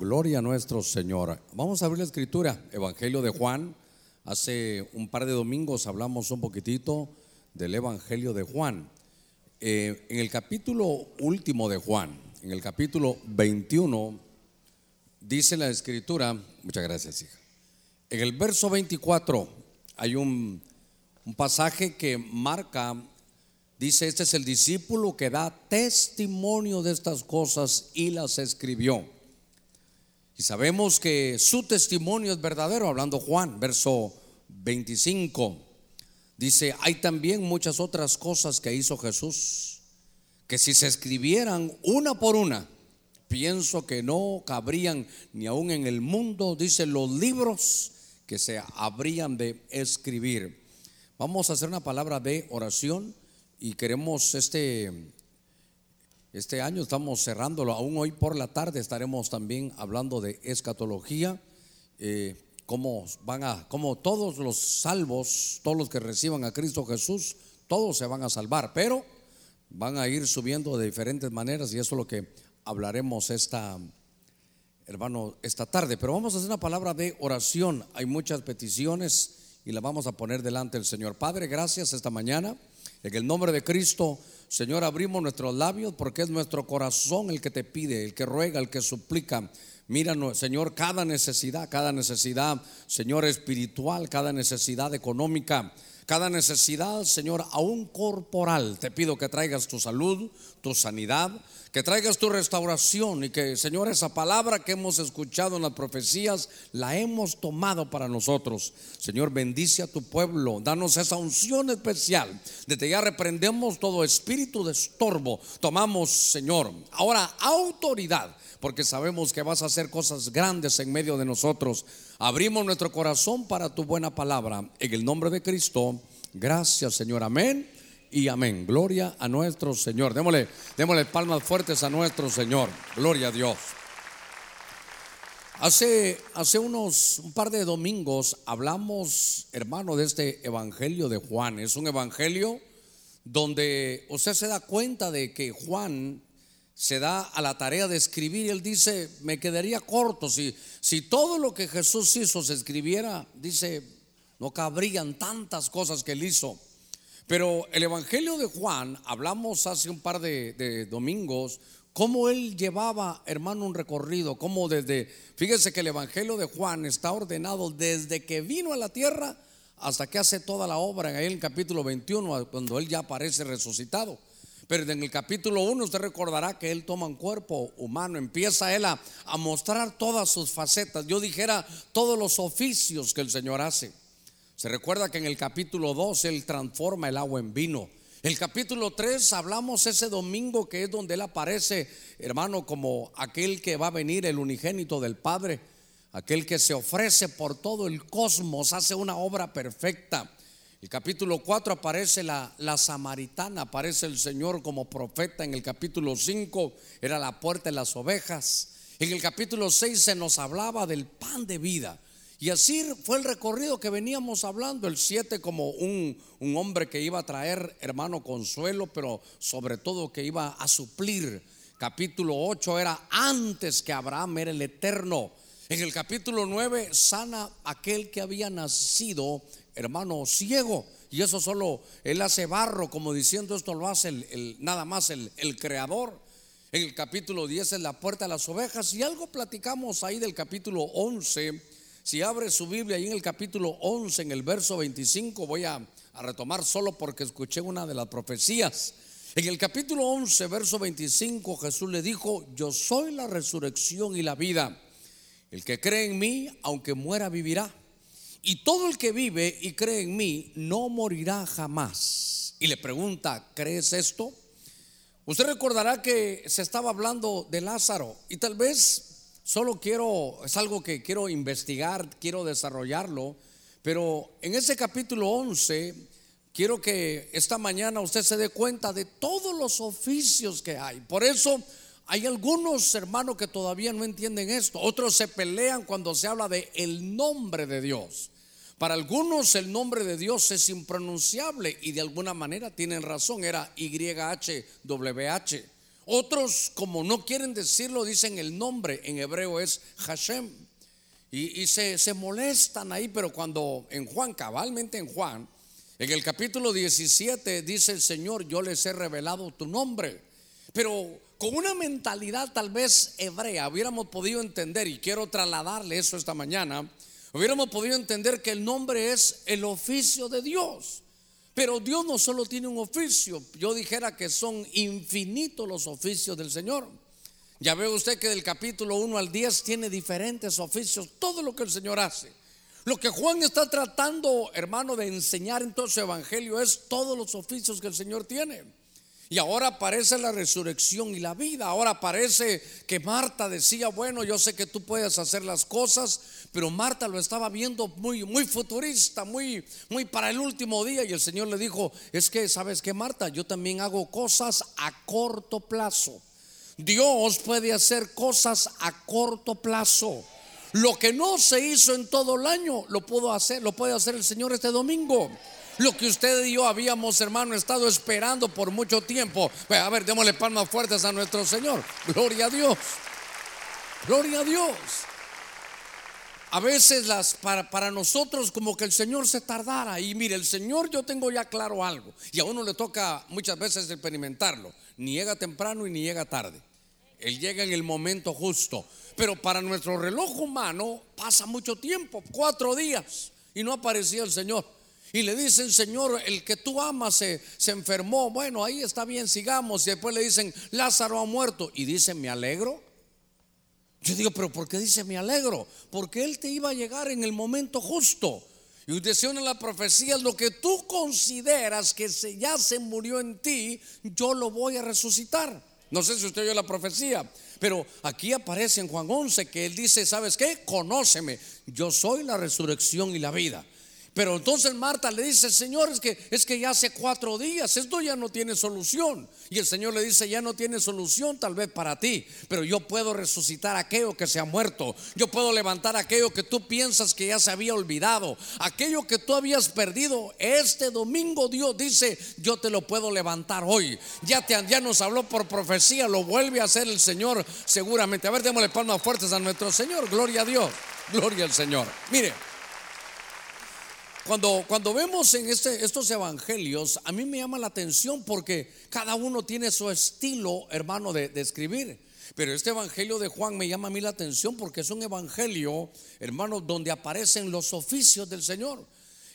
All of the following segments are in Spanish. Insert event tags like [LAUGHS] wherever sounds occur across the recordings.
Gloria a nuestro Señor. Vamos a abrir la escritura, Evangelio de Juan. Hace un par de domingos hablamos un poquitito del Evangelio de Juan. Eh, en el capítulo último de Juan, en el capítulo 21, dice la escritura, muchas gracias hija, en el verso 24 hay un, un pasaje que marca, dice, este es el discípulo que da testimonio de estas cosas y las escribió. Y sabemos que su testimonio es verdadero, hablando Juan, verso 25. Dice, hay también muchas otras cosas que hizo Jesús, que si se escribieran una por una, pienso que no cabrían ni aún en el mundo, dice, los libros que se habrían de escribir. Vamos a hacer una palabra de oración y queremos este este año estamos cerrándolo, aún hoy por la tarde estaremos también hablando de escatología, eh, cómo van a, cómo todos los salvos, todos los que reciban a Cristo Jesús, todos se van a salvar, pero van a ir subiendo de diferentes maneras y eso es lo que hablaremos esta, hermano, esta tarde. Pero vamos a hacer una palabra de oración. Hay muchas peticiones y las vamos a poner delante del Señor. Padre, gracias esta mañana. En el nombre de Cristo, Señor, abrimos nuestros labios porque es nuestro corazón el que te pide, el que ruega, el que suplica. Mira, Señor, cada necesidad, cada necesidad, Señor, espiritual, cada necesidad económica, cada necesidad, Señor, aún corporal. Te pido que traigas tu salud, tu sanidad, que traigas tu restauración y que, Señor, esa palabra que hemos escuchado en las profecías, la hemos tomado para nosotros. Señor, bendice a tu pueblo, danos esa unción especial. Desde ya reprendemos todo espíritu de estorbo. Tomamos, Señor, ahora autoridad, porque sabemos que vas a hacer cosas grandes en medio de nosotros. Abrimos nuestro corazón para tu buena palabra. En el nombre de Cristo, gracias, Señor. Amén y amén. Gloria a nuestro Señor. Démosle, démosle palmas fuertes a nuestro Señor. Gloria a Dios. Hace, hace unos un par de domingos hablamos, hermano, de este evangelio de Juan. Es un evangelio donde usted se da cuenta de que Juan se da a la tarea de escribir él dice, me quedaría corto si, si todo lo que Jesús hizo se escribiera, dice, no cabrían tantas cosas que él hizo. Pero el Evangelio de Juan, hablamos hace un par de, domingos, cómo él llevaba, hermano, un recorrido, cómo desde, fíjese que el Evangelio de Juan está ordenado desde que vino a la tierra hasta que hace toda la obra, en el capítulo 21, cuando él ya aparece resucitado. Pero en el capítulo 1 usted recordará que él toma un cuerpo humano, empieza él a, a mostrar todas sus facetas, yo dijera todos los oficios que el Señor hace. Se recuerda que en el capítulo 2 Él transforma el agua en vino. El capítulo 3 hablamos ese domingo que es donde Él aparece, hermano, como aquel que va a venir, el unigénito del Padre, aquel que se ofrece por todo el cosmos, hace una obra perfecta. El capítulo 4 aparece la, la, samaritana, aparece el Señor como profeta. En el capítulo 5 era la puerta de las ovejas. En el capítulo 6 se nos hablaba del pan de vida. Y así fue el recorrido que veníamos hablando, el 7 como un, un, hombre que iba a traer, hermano, consuelo, pero sobre todo que iba a suplir. Capítulo 8 era antes que Abraham era el eterno. En el capítulo 9 sana aquel que había nacido, hermano, ciego. Y eso solo él hace barro, como diciendo esto lo hace el, nada más el, el creador. En el capítulo 10 es la puerta de las ovejas. Y algo platicamos ahí del capítulo 11 si abre su Biblia ahí en el capítulo 11, en el verso 25, voy a, retomar solo porque escuché una de las profecías. En el capítulo 11, verso 25, Jesús le dijo, yo soy la resurrección y la vida. El que cree en mí, aunque muera, vivirá. Y todo el que vive y cree en mí, no morirá jamás. Y le pregunta, ¿crees esto? Usted recordará que se estaba hablando de Lázaro y tal vez Solo quiero, es algo que quiero investigar, quiero desarrollarlo, pero en ese capítulo 11 quiero que esta mañana usted se dé cuenta de todos los oficios que hay. Por eso hay algunos hermanos que todavía no entienden esto, otros se pelean cuando se habla de el nombre de Dios. Para algunos el nombre de Dios es impronunciable y de alguna manera tienen razón, era YHWH. Otros, como no quieren decirlo, dicen el nombre. En hebreo es Hashem. Y, se, se molestan ahí, pero cuando en Juan, cabalmente en Juan, en el capítulo 17 dice el Señor, yo les he revelado tu nombre. Pero con una mentalidad tal vez hebrea hubiéramos podido entender, y quiero trasladarle eso esta mañana, hubiéramos podido entender que el nombre es el oficio de Dios. Pero Dios no solo tiene un oficio, yo dijera que son infinitos los oficios del Señor. Ya ve usted que del capítulo 1 al 10 tiene diferentes oficios, todo lo que el Señor hace. Lo que Juan está tratando, hermano, de enseñar en todo su evangelio es todos los oficios que el Señor tiene. Y ahora aparece la resurrección y la vida. Ahora parece que Marta decía, bueno, yo sé que tú puedes hacer las cosas, pero Marta lo estaba viendo muy, muy futurista, muy, muy para el último día. Y el Señor le dijo, es que, ¿sabes qué, Marta? Yo también hago cosas a corto plazo. Dios puede hacer cosas a corto plazo. Lo que no se hizo en todo el año, lo puedo hacer, lo puede hacer el Señor este domingo. Lo que usted y yo habíamos, hermano, estado esperando por mucho tiempo. A ver, démosle palmas fuertes a nuestro Señor. Gloria a Dios. Gloria a Dios. A veces las para, para, nosotros como que el Señor se tardara y mire, el Señor yo tengo ya claro algo y a uno le toca muchas veces experimentarlo. Ni llega temprano y ni llega tarde. Él llega en el momento justo. Pero para nuestro reloj humano pasa mucho tiempo, cuatro días, y no aparecía el Señor. Y le dicen, Señor, el que tú amas se, se, enfermó. Bueno, ahí está bien, sigamos. Y después le dicen, Lázaro ha muerto. Y dice, me alegro. Yo digo, pero ¿por qué dice me alegro? Porque Él te iba a llegar en el momento justo. Y usted en la profecía, lo que tú consideras que ya se murió en ti, yo lo voy a resucitar. No sé si usted oyó la profecía, pero aquí aparece en Juan 11 que Él dice, ¿sabes qué? Conóceme, yo soy la resurrección y la vida. Pero entonces Marta le dice, Señor, es que, es que ya hace cuatro días, esto ya no tiene solución. Y el Señor le dice, ya no tiene solución tal vez para ti, pero yo puedo resucitar aquello que se ha muerto. Yo puedo levantar aquello que tú piensas que ya se había olvidado. Aquello que tú habías perdido. Este domingo Dios dice, yo te lo puedo levantar hoy. Ya, te, ya nos habló por profecía, lo vuelve a hacer el Señor seguramente. A ver, démosle palmas fuertes a nuestro Señor. Gloria a Dios. Gloria al Señor. Mire. Cuando, cuando vemos en este, estos evangelios, a mí me llama la atención porque cada uno tiene su estilo, hermano, de, de escribir. Pero este evangelio de Juan me llama a mí la atención porque es un evangelio, hermano, donde aparecen los oficios del Señor.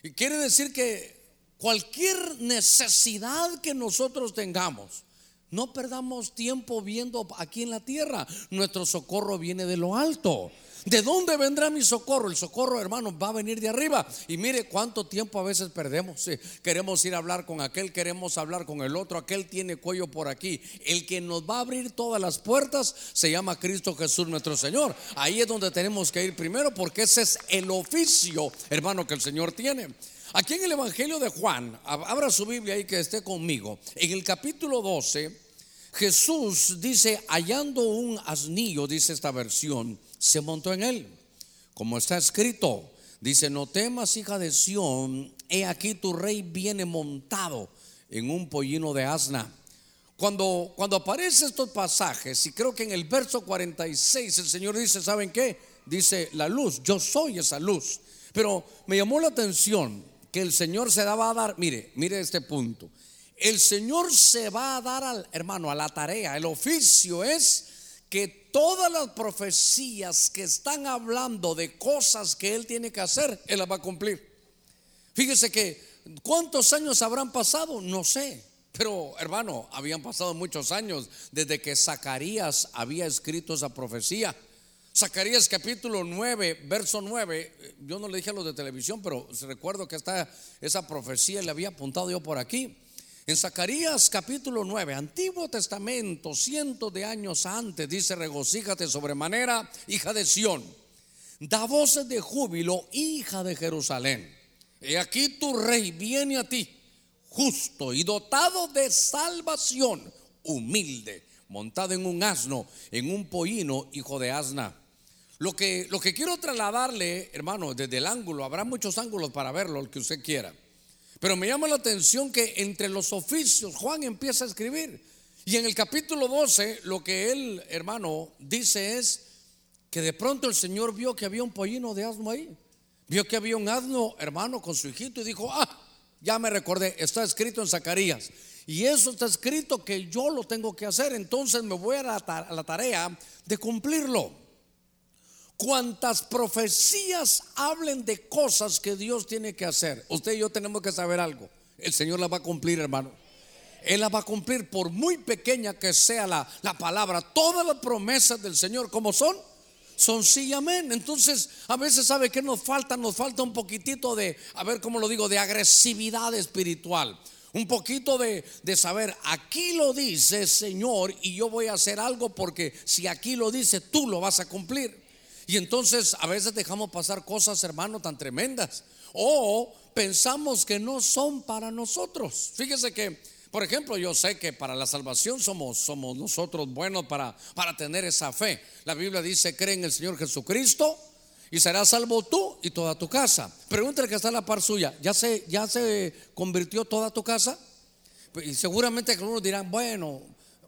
Y quiere decir que cualquier necesidad que nosotros tengamos, no perdamos tiempo viendo aquí en la tierra. Nuestro socorro viene de lo alto. ¿De dónde vendrá mi socorro? El socorro, hermano, va a venir de arriba. Y mire cuánto tiempo a veces perdemos. queremos ir a hablar con aquel, queremos hablar con el otro, aquel tiene cuello por aquí. El que nos va a abrir todas las puertas se llama Cristo Jesús nuestro Señor. Ahí es donde tenemos que ir primero porque ese es el oficio, hermano, que el Señor tiene. Aquí en el Evangelio de Juan, abra su Biblia ahí que esté conmigo. En el capítulo 12, Jesús dice, hallando un asnillo, dice esta versión, se montó en él. Como está escrito, dice, no temas, hija de Sión, he aquí tu rey viene montado en un pollino de asna. Cuando, cuando aparecen estos pasajes, y creo que en el verso 46 el Señor dice, ¿saben qué? Dice, la luz, yo soy esa luz. Pero me llamó la atención que el Señor se daba a dar, mire, mire este punto. El Señor se va a dar al hermano a la tarea, el oficio es que todas las profecías que están hablando de cosas que Él tiene que hacer, Él las va a cumplir. Fíjese que, ¿cuántos años habrán pasado? No sé. Pero hermano, habían pasado muchos años desde que Zacarías había escrito esa profecía. Zacarías capítulo 9, verso 9, yo no le dije a los de televisión, pero recuerdo que está esa profecía le había apuntado yo por aquí. En Zacarías capítulo 9, Antiguo Testamento, cientos de años antes, dice, regocíjate sobremanera, hija de Sión, da voces de júbilo, hija de Jerusalén. Y aquí tu rey viene a ti, justo y dotado de salvación, humilde, montado en un asno, en un pollino, hijo de asna. Lo que, lo que quiero trasladarle, hermano, desde el ángulo, habrá muchos ángulos para verlo, el que usted quiera. Pero me llama la atención que entre los oficios Juan empieza a escribir. Y en el capítulo 12, lo que él, hermano, dice es que de pronto el Señor vio que había un pollino de asno ahí. Vio que había un asno, hermano, con su hijito y dijo, ah, ya me recordé, está escrito en Zacarías. Y eso está escrito que yo lo tengo que hacer, entonces me voy a la, tarea de cumplirlo. Cuantas profecías hablen de cosas que Dios tiene que hacer, usted y yo tenemos que saber algo. El Señor la va a cumplir, hermano. Él la va a cumplir por muy pequeña que sea la, la palabra. Todas las promesas del Señor, como son? Son sí y amén. Entonces, a veces, ¿sabe que nos falta? Nos falta un poquitito de, a ver cómo lo digo, de agresividad espiritual. Un poquito de, de saber, aquí lo dice Señor y yo voy a hacer algo porque si aquí lo dice, tú lo vas a cumplir. Y entonces a veces dejamos pasar cosas, hermano, tan tremendas. O pensamos que no son para nosotros. Fíjese que por ejemplo, yo sé que para la salvación somos, somos nosotros buenos para, para tener esa fe. La Biblia dice, cree en el Señor Jesucristo y serás salvo tú y toda tu casa. Pregúntale que está en la par suya, ¿ya se, ya se convirtió toda tu casa? Y seguramente algunos dirán, bueno,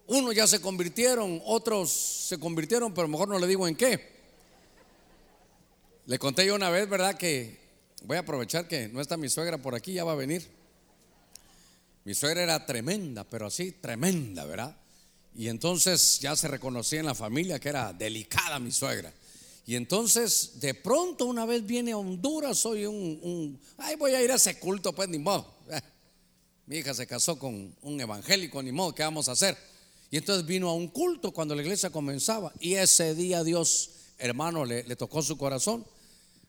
unos ya se convirtieron, otros se convirtieron, pero mejor no le digo en qué. Le conté yo una vez, ¿verdad? Que voy a aprovechar que no está mi suegra por aquí, ya va a venir. Mi suegra era tremenda, pero así tremenda, ¿verdad? Y entonces ya se reconocía en la familia que era delicada mi suegra. Y entonces de pronto una vez viene a Honduras, soy un, ay voy a ir a ese culto, pues ni modo. [LAUGHS] Mi hija se casó con un evangélico, ni modo, ¿qué vamos a hacer? Y entonces vino a un culto cuando la iglesia comenzaba y ese día Dios, hermano, le tocó su corazón.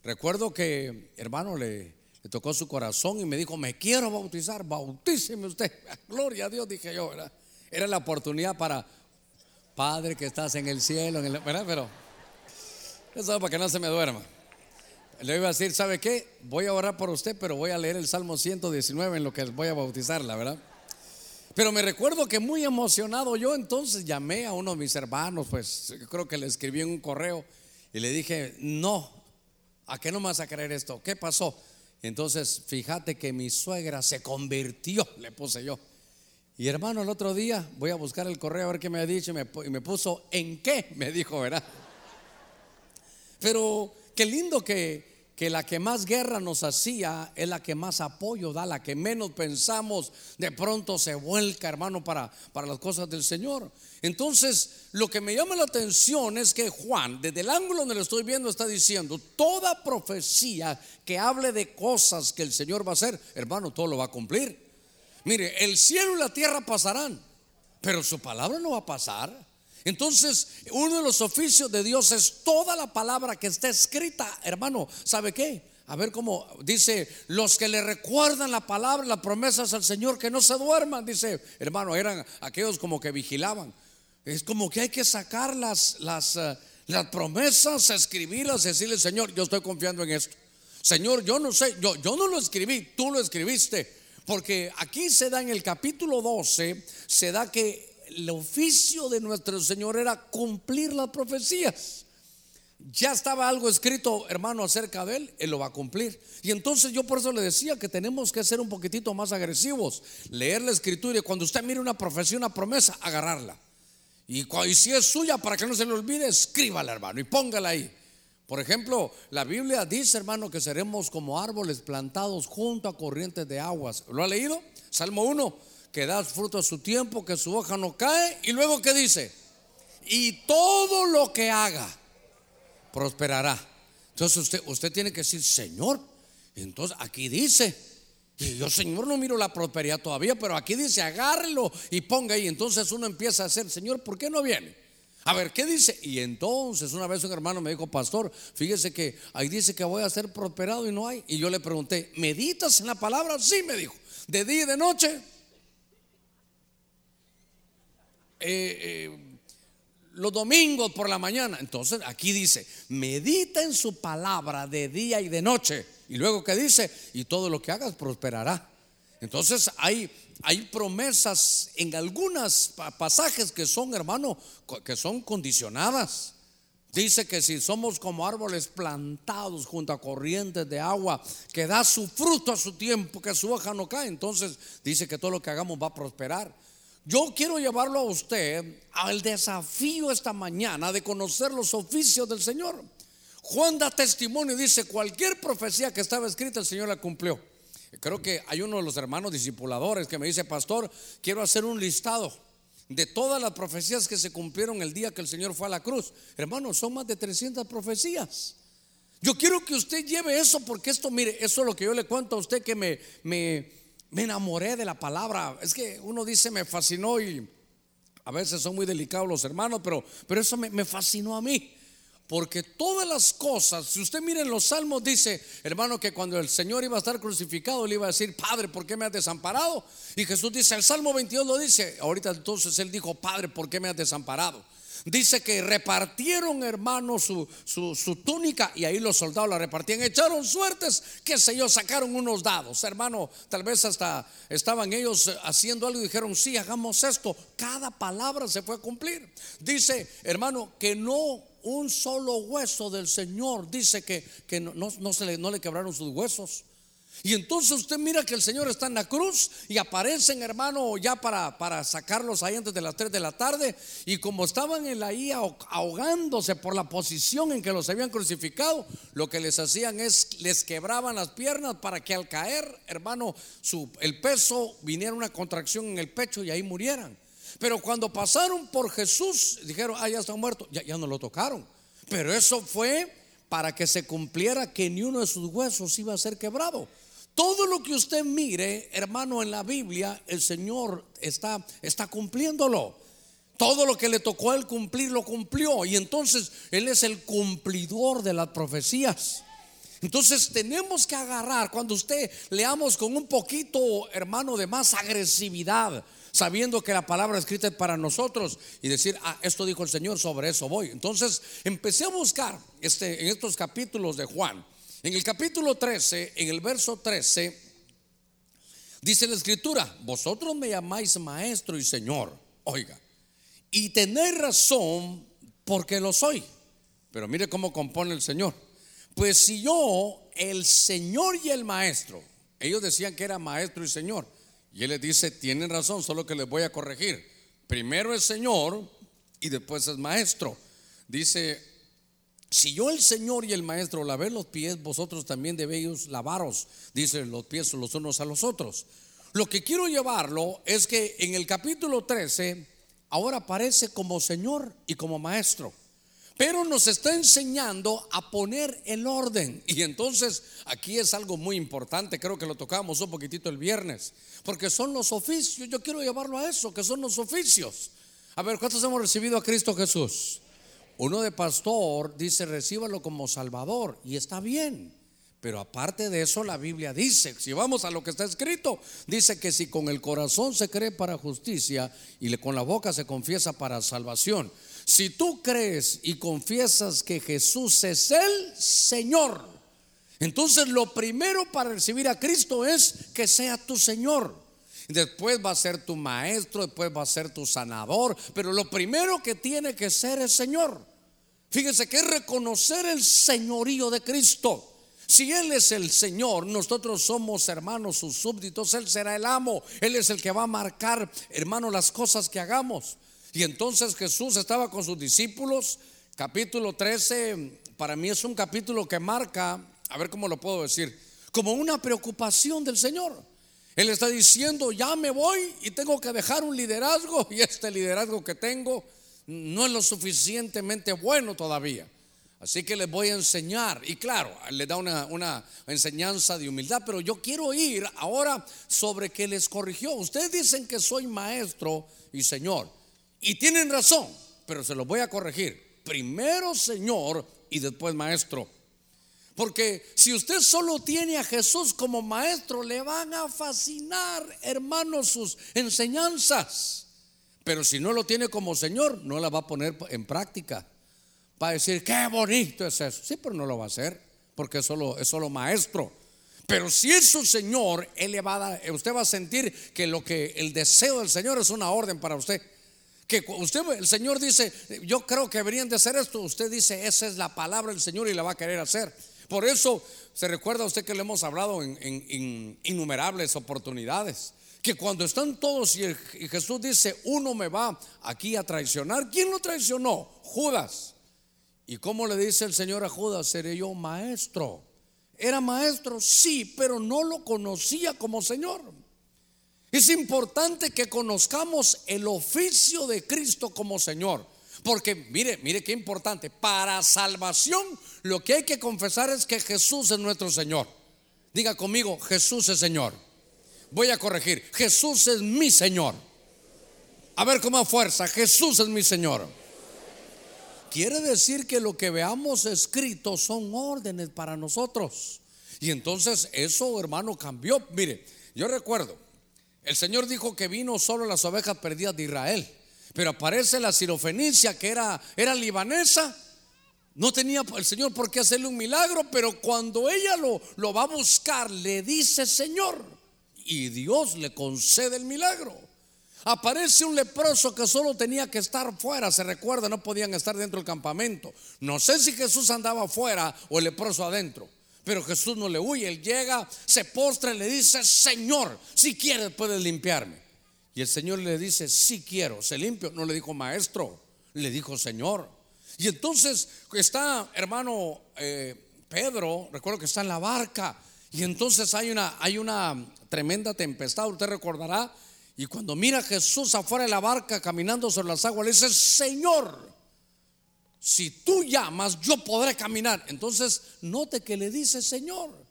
Recuerdo que, hermano, le, tocó su corazón y me dijo, me quiero bautizar, bautíceme usted. [LAUGHS] Gloria a Dios, dije yo, ¿verdad? Era la oportunidad para, Padre que estás en el cielo, en ¿verdad? Pero, eso para que no se me duerma. Le iba a decir, ¿sabe qué? Voy a orar por usted, pero voy a leer el Salmo 119 en lo que voy a bautizarla, ¿verdad? Pero me recuerdo que muy emocionado yo entonces llamé a uno de mis hermanos, pues creo que le escribí en un correo y le dije, no, ¿a qué no me vas a creer esto? ¿Qué pasó? Entonces, fíjate que mi suegra se convirtió, [LAUGHS] le puse yo. Y hermano, el otro día voy a buscar el correo a ver qué me ha dicho y me, y me puso en qué, [LAUGHS] me dijo, ¿verdad? Pero qué lindo que, que la que más guerra nos hacía es la que más apoyo da, la que menos pensamos, de pronto se vuelca, hermano, para, para las cosas del Señor. Entonces, lo que me llama la atención es que Juan, desde el ángulo donde lo estoy viendo, está diciendo, toda profecía que hable de cosas que el Señor va a hacer, hermano, todo lo va a cumplir. Mire, el cielo y la tierra pasarán, pero su palabra no va a pasar. Entonces, uno de los oficios de Dios es toda la palabra que está escrita, hermano. ¿Sabe qué? A ver cómo dice, los que le recuerdan la palabra, las promesas al Señor, que no se duerman, dice, hermano, eran aquellos como que vigilaban. Es como que hay que sacar las, las, eh, las promesas, escribirlas, decirle, Señor, yo estoy confiando en esto. Señor, yo no sé, yo, yo no lo escribí, tú lo escribiste. Porque aquí se da en el capítulo 12, se da que el oficio de nuestro Señor era cumplir las profecías. Ya estaba algo escrito, hermano, acerca de él, él lo va a cumplir. Y entonces yo por eso le decía que tenemos que ser un poquitito más agresivos, leer la escritura y cuando usted mire una profecía, una promesa, agarrarla. Y, si es suya, para que no se le olvide, escríbala, hermano, y póngala ahí. Por ejemplo, la Biblia dice, hermano, que seremos como árboles plantados junto a corrientes de aguas. ¿Lo ha leído? Salmo 1 que da fruto a su tiempo, que su hoja no cae. Y luego, ¿qué dice? Y todo lo que haga prosperará. Entonces usted, usted tiene que decir, Señor, entonces aquí dice, y yo, Señor, no miro la prosperidad todavía, pero aquí dice, agárrelo y ponga ahí. Entonces uno empieza a hacer, Señor, ¿por qué no viene? A ver, ¿qué dice? Y entonces una vez un hermano me dijo, pastor, fíjese que ahí dice que voy a ser prosperado y no hay. Y yo le pregunté, ¿meditas en la palabra? Sí, me dijo. De día y de noche. Eh, eh, los domingos por la mañana. Entonces aquí dice, medita en su palabra de día y de noche. Y luego que dice, y todo lo que hagas prosperará. Entonces hay, hay promesas en algunos pasajes que son, hermano, que son condicionadas. Dice que si somos como árboles plantados junto a corrientes de agua, que da su fruto a su tiempo, que su hoja no cae, entonces dice que todo lo que hagamos va a prosperar. Yo quiero llevarlo a usted al desafío esta mañana de conocer los oficios del Señor. Juan da testimonio y dice, cualquier profecía que estaba escrita el Señor la cumplió. Creo que hay uno de los hermanos discipuladores que me dice, pastor, quiero hacer un listado de todas las profecías que se cumplieron el día que el Señor fue a la cruz. Hermano, son más de 300 profecías. Yo quiero que usted lleve eso porque esto, mire, eso es lo que yo le cuento a usted que me, me, me enamoré de la palabra. Es que uno dice me fascinó y a veces son muy delicados los hermanos, pero, pero eso me, me fascinó a mí. Porque todas las cosas, si usted mira en los salmos, dice, hermano, que cuando el Señor iba a estar crucificado, le iba a decir, Padre, ¿por qué me has desamparado? Y Jesús dice, el Salmo 22 lo dice, ahorita entonces él dijo, Padre, ¿por qué me has desamparado? Dice que repartieron, hermano, su, su, túnica y ahí los soldados la repartían. Echaron suertes, qué sé yo, sacaron unos dados. Hermano, tal vez hasta estaban ellos haciendo algo y dijeron, sí, hagamos esto. Cada palabra se fue a cumplir. Dice, hermano, que no un solo hueso del Señor. Dice que, que no, no, se le, no le quebraron sus huesos. Y entonces usted mira que el Señor está en la cruz y aparecen, hermano, ya para, para sacarlos ahí antes de las 3 de la tarde. Y como estaban en la IA ahogándose por la posición en que los habían crucificado, lo que les hacían es les quebraban las piernas para que al caer, hermano, su, el peso viniera una contracción en el pecho y ahí murieran. Pero cuando pasaron por Jesús, dijeron, ah, ya está muerto, ya, ya no lo tocaron. Pero eso fue para que se cumpliera que ni uno de sus huesos iba a ser quebrado. Todo lo que usted mire, hermano, en la Biblia, el Señor está, está cumpliéndolo. Todo lo que le tocó a él cumplir, lo cumplió. Y entonces Él es el cumplidor de las profecías. Entonces tenemos que agarrar, cuando usted leamos con un poquito, hermano, de más agresividad, sabiendo que la palabra escrita es para nosotros y decir, ah, esto dijo el Señor, sobre eso voy. Entonces empecé a buscar este, en estos capítulos de Juan en el capítulo 13, en el verso 13, dice la escritura, vosotros me llamáis maestro y señor, oiga, y tenéis razón porque lo soy. Pero mire cómo compone el Señor. Pues si yo, el Señor y el maestro, ellos decían que era maestro y Señor, y Él les dice, tienen razón, solo que les voy a corregir. Primero es Señor y después es maestro. Dice si yo el Señor y el Maestro lavé los pies, vosotros también debéis lavaros, dice los pies los unos a los otros. Lo que quiero llevarlo es que en el capítulo 13 ahora aparece como Señor y como Maestro, pero nos está enseñando a poner el orden. Y entonces aquí es algo muy importante, creo que lo tocamos un poquitito el viernes, porque son los oficios, yo quiero llevarlo a eso, que son los oficios. A ver, ¿cuántos hemos recibido a Cristo Jesús? Uno de pastor dice, recíbalo como Salvador, y está bien. Pero aparte de eso, la Biblia dice, si vamos a lo que está escrito, dice que si con el corazón se cree para justicia y con la boca se confiesa para salvación, si tú crees y confiesas que Jesús es el Señor, entonces lo primero para recibir a Cristo es que sea tu Señor. Después va a ser tu maestro, después va a ser tu sanador, pero lo primero que tiene que ser el Señor. Fíjese que es reconocer el señorío de Cristo. Si Él es el Señor, nosotros somos hermanos, sus súbditos, Él será el amo, Él es el que va a marcar, hermano, las cosas que hagamos. Y entonces Jesús estaba con sus discípulos, capítulo 13, para mí es un capítulo que marca, a ver cómo lo puedo decir, como una preocupación del Señor. Él está diciendo, ya me voy y tengo que dejar un liderazgo y este liderazgo que tengo no es lo suficientemente bueno todavía. Así que les voy a enseñar. Y claro, le da una, enseñanza de humildad, pero yo quiero ir ahora sobre que les corrigió. Ustedes dicen que soy maestro y señor. Y tienen razón, pero se los voy a corregir. Primero señor y después maestro. Porque si usted solo tiene a Jesús como maestro, le van a fascinar, hermanos, sus enseñanzas. Pero si no lo tiene como Señor, no la va a poner en práctica. Va a decir, qué bonito es eso. Sí, pero no lo va a hacer, porque es solo, es solo maestro. Pero si es su Señor, Él le va a dar, usted va a sentir que lo que el deseo del Señor es una orden para usted. Que usted, el Señor dice, yo creo que deberían de hacer esto. Usted dice, esa es la palabra del Señor y la va a querer hacer. Por eso se recuerda usted que le hemos hablado en innumerables oportunidades que cuando están todos y, y Jesús dice, uno me va aquí a traicionar, ¿quién lo traicionó? Judas. ¿Y cómo le dice el Señor a Judas? Seré yo maestro. Era maestro, sí, pero no lo conocía como Señor. Es importante que conozcamos el oficio de Cristo como Señor. Porque mire, mire qué importante. Para salvación lo que hay que confesar es que Jesús es nuestro Señor. Diga conmigo, Jesús es Señor. Voy a corregir, Jesús es mi Señor. A ver cómo fuerza, Jesús es mi Señor. Quiere decir que lo que veamos escrito son órdenes para nosotros. Y entonces eso, hermano, cambió. Mire, yo recuerdo, el Señor dijo que vino solo las ovejas perdidas de Israel. Pero aparece la sirofenicia que era, era libanesa. No tenía el Señor por qué hacerle un milagro, pero cuando ella lo, lo va a buscar, le dice Señor. Y Dios le concede el milagro. Aparece un leproso que solo tenía que estar fuera, se recuerda, no podían estar dentro del campamento. No sé si Jesús andaba afuera o el leproso adentro, pero Jesús no le huye, él llega, se postra y le dice, Señor, si quieres puedes limpiarme. Y el Señor le dice, si quiero, se limpio. No le dijo maestro, le dijo Señor. Y entonces está, hermano eh, Pedro, recuerdo que está en la barca. Y entonces hay una, hay una tremenda tempestad, usted recordará. Y cuando mira a Jesús afuera de la barca caminando sobre las aguas, le dice, Señor, si tú llamas, yo podré caminar. Entonces, note que le dice Señor.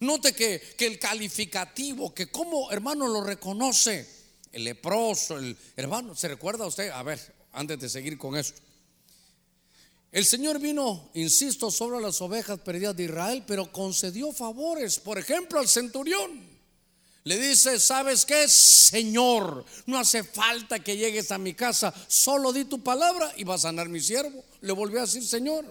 Note que, el calificativo, que como hermano lo reconoce, el leproso, el hermano, ¿se recuerda usted? A ver, antes de seguir con esto. El Señor vino, insisto, sobre las ovejas perdidas de Israel, pero concedió favores, por ejemplo, al centurión. Le dice, ¿sabes qué? Señor, no hace falta que llegues a mi casa, solo di tu palabra y vas a sanar mi siervo. Le volvió a decir, Señor.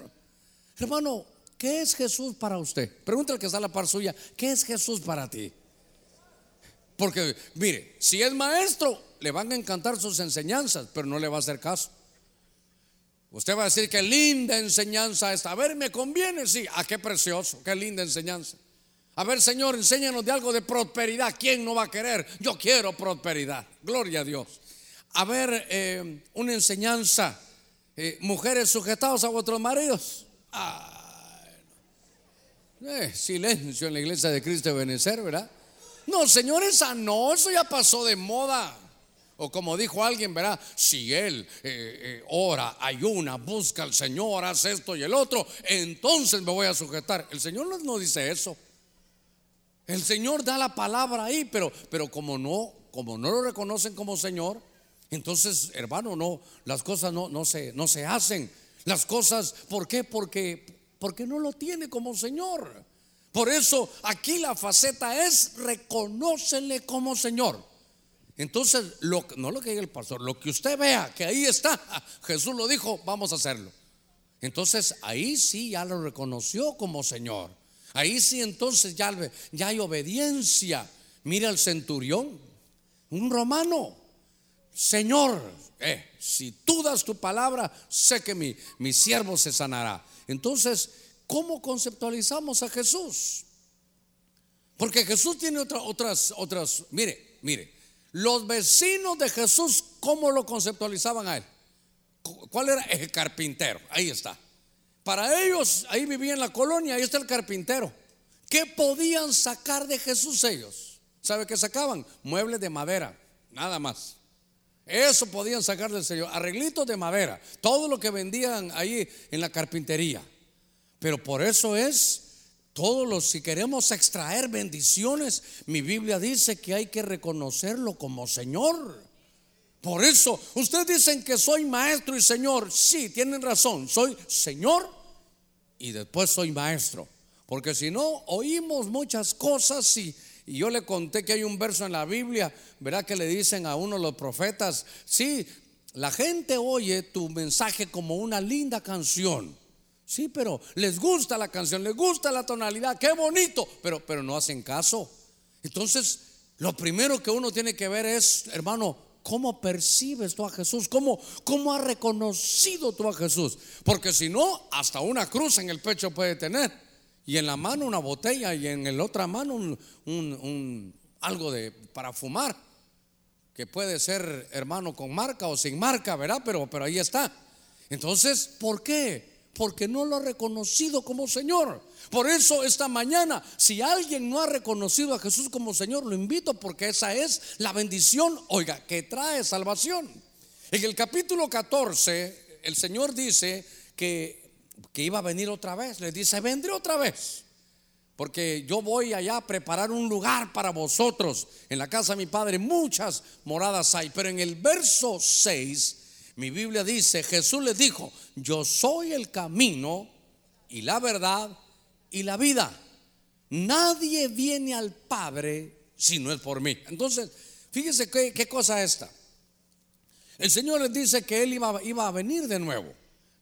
Hermano, ¿qué es Jesús para usted? Pregúntale que está a la par suya, ¿qué es Jesús para ti? Porque, mire, si es maestro, le van a encantar sus enseñanzas, pero no le va a hacer caso. Usted va a decir que linda enseñanza esta. A ver, ¿me conviene? Sí. ¿A ah, qué precioso? Qué linda enseñanza. A ver, Señor, enséñanos de algo de prosperidad. ¿Quién no va a querer? Yo quiero prosperidad. Gloria a Dios. A ver, eh, una enseñanza. Eh, mujeres sujetados a vuestros maridos. Eh, silencio en la iglesia de Cristo de Benecer, ¿verdad? No, Señor, esa no, eso ya pasó de moda. O como dijo alguien, ¿verdad? Si él ora, ayuna, busca al Señor, hace esto y el otro, entonces me voy a sujetar. El Señor no dice eso. El Señor da la palabra ahí, pero, pero como no, como no lo reconocen como Señor, entonces, hermano, no, las cosas no, no, se, no se hacen. Las cosas, ¿por qué? Porque, porque no lo tiene como Señor. Por eso aquí la faceta es reconócele como Señor. Entonces, lo, no lo que diga el pastor, lo que usted vea que ahí está, [LAUGHS] Jesús lo dijo, vamos a hacerlo. Entonces ahí sí ya lo reconoció como Señor. Ahí sí entonces ya, ya hay obediencia. Mira el centurión, un romano. Señor, eh, si tú das tu palabra, sé que mi, mi siervo se sanará. Entonces, ¿cómo conceptualizamos a Jesús? Porque Jesús tiene otras, otras, mire, mire, los vecinos de Jesús, ¿cómo lo conceptualizaban a él? ¿Cuál era? El carpintero, ahí está. Para ellos, ahí vivía en la colonia, ahí está el carpintero. ¿Qué podían sacar de Jesús ellos? ¿Sabe qué sacaban? Muebles de madera, nada más. Eso podían sacar del Señor, arreglitos de madera, todo lo que vendían ahí en la carpintería. Pero por eso es, todos los, si queremos extraer bendiciones, mi Biblia dice que hay que reconocerlo como Señor. Por eso, ustedes dicen que soy maestro y señor. Sí, tienen razón, soy señor y después soy maestro. Porque si no, oímos muchas cosas y, yo le conté que hay un verso en la Biblia, ¿verdad? Que le dicen a uno los profetas, sí, la gente oye tu mensaje como una linda canción. Sí, pero les gusta la canción, les gusta la tonalidad, qué bonito, pero, pero no hacen caso. Entonces, lo primero que uno tiene que ver es, hermano, ¿Cómo percibes tú a Jesús? ¿Cómo, ¿Cómo has reconocido tú a Jesús? Porque si no, hasta una cruz en el pecho puede tener. Y en la mano una botella y en la otra mano un, algo de, para fumar. que puede ser hermano con marca o sin marca, ¿verdad? Pero, pero ahí está. Entonces, ¿por qué? Porque no lo ha reconocido como Señor. Por eso esta mañana, si alguien no ha reconocido a Jesús como Señor, lo invito porque esa es la bendición, oiga, que trae salvación. En el capítulo 14, el Señor dice que, que iba a venir otra vez. Le dice, vendré otra vez porque yo voy allá a preparar un lugar para vosotros. En la casa de mi padre muchas moradas hay, pero en el verso 6 mi Biblia dice, Jesús les dijo, yo soy el camino y la verdad y la vida. Nadie viene al Padre si no es por mí. Entonces, fíjese qué, qué cosa esta. El Señor les dice que Él iba a venir de nuevo.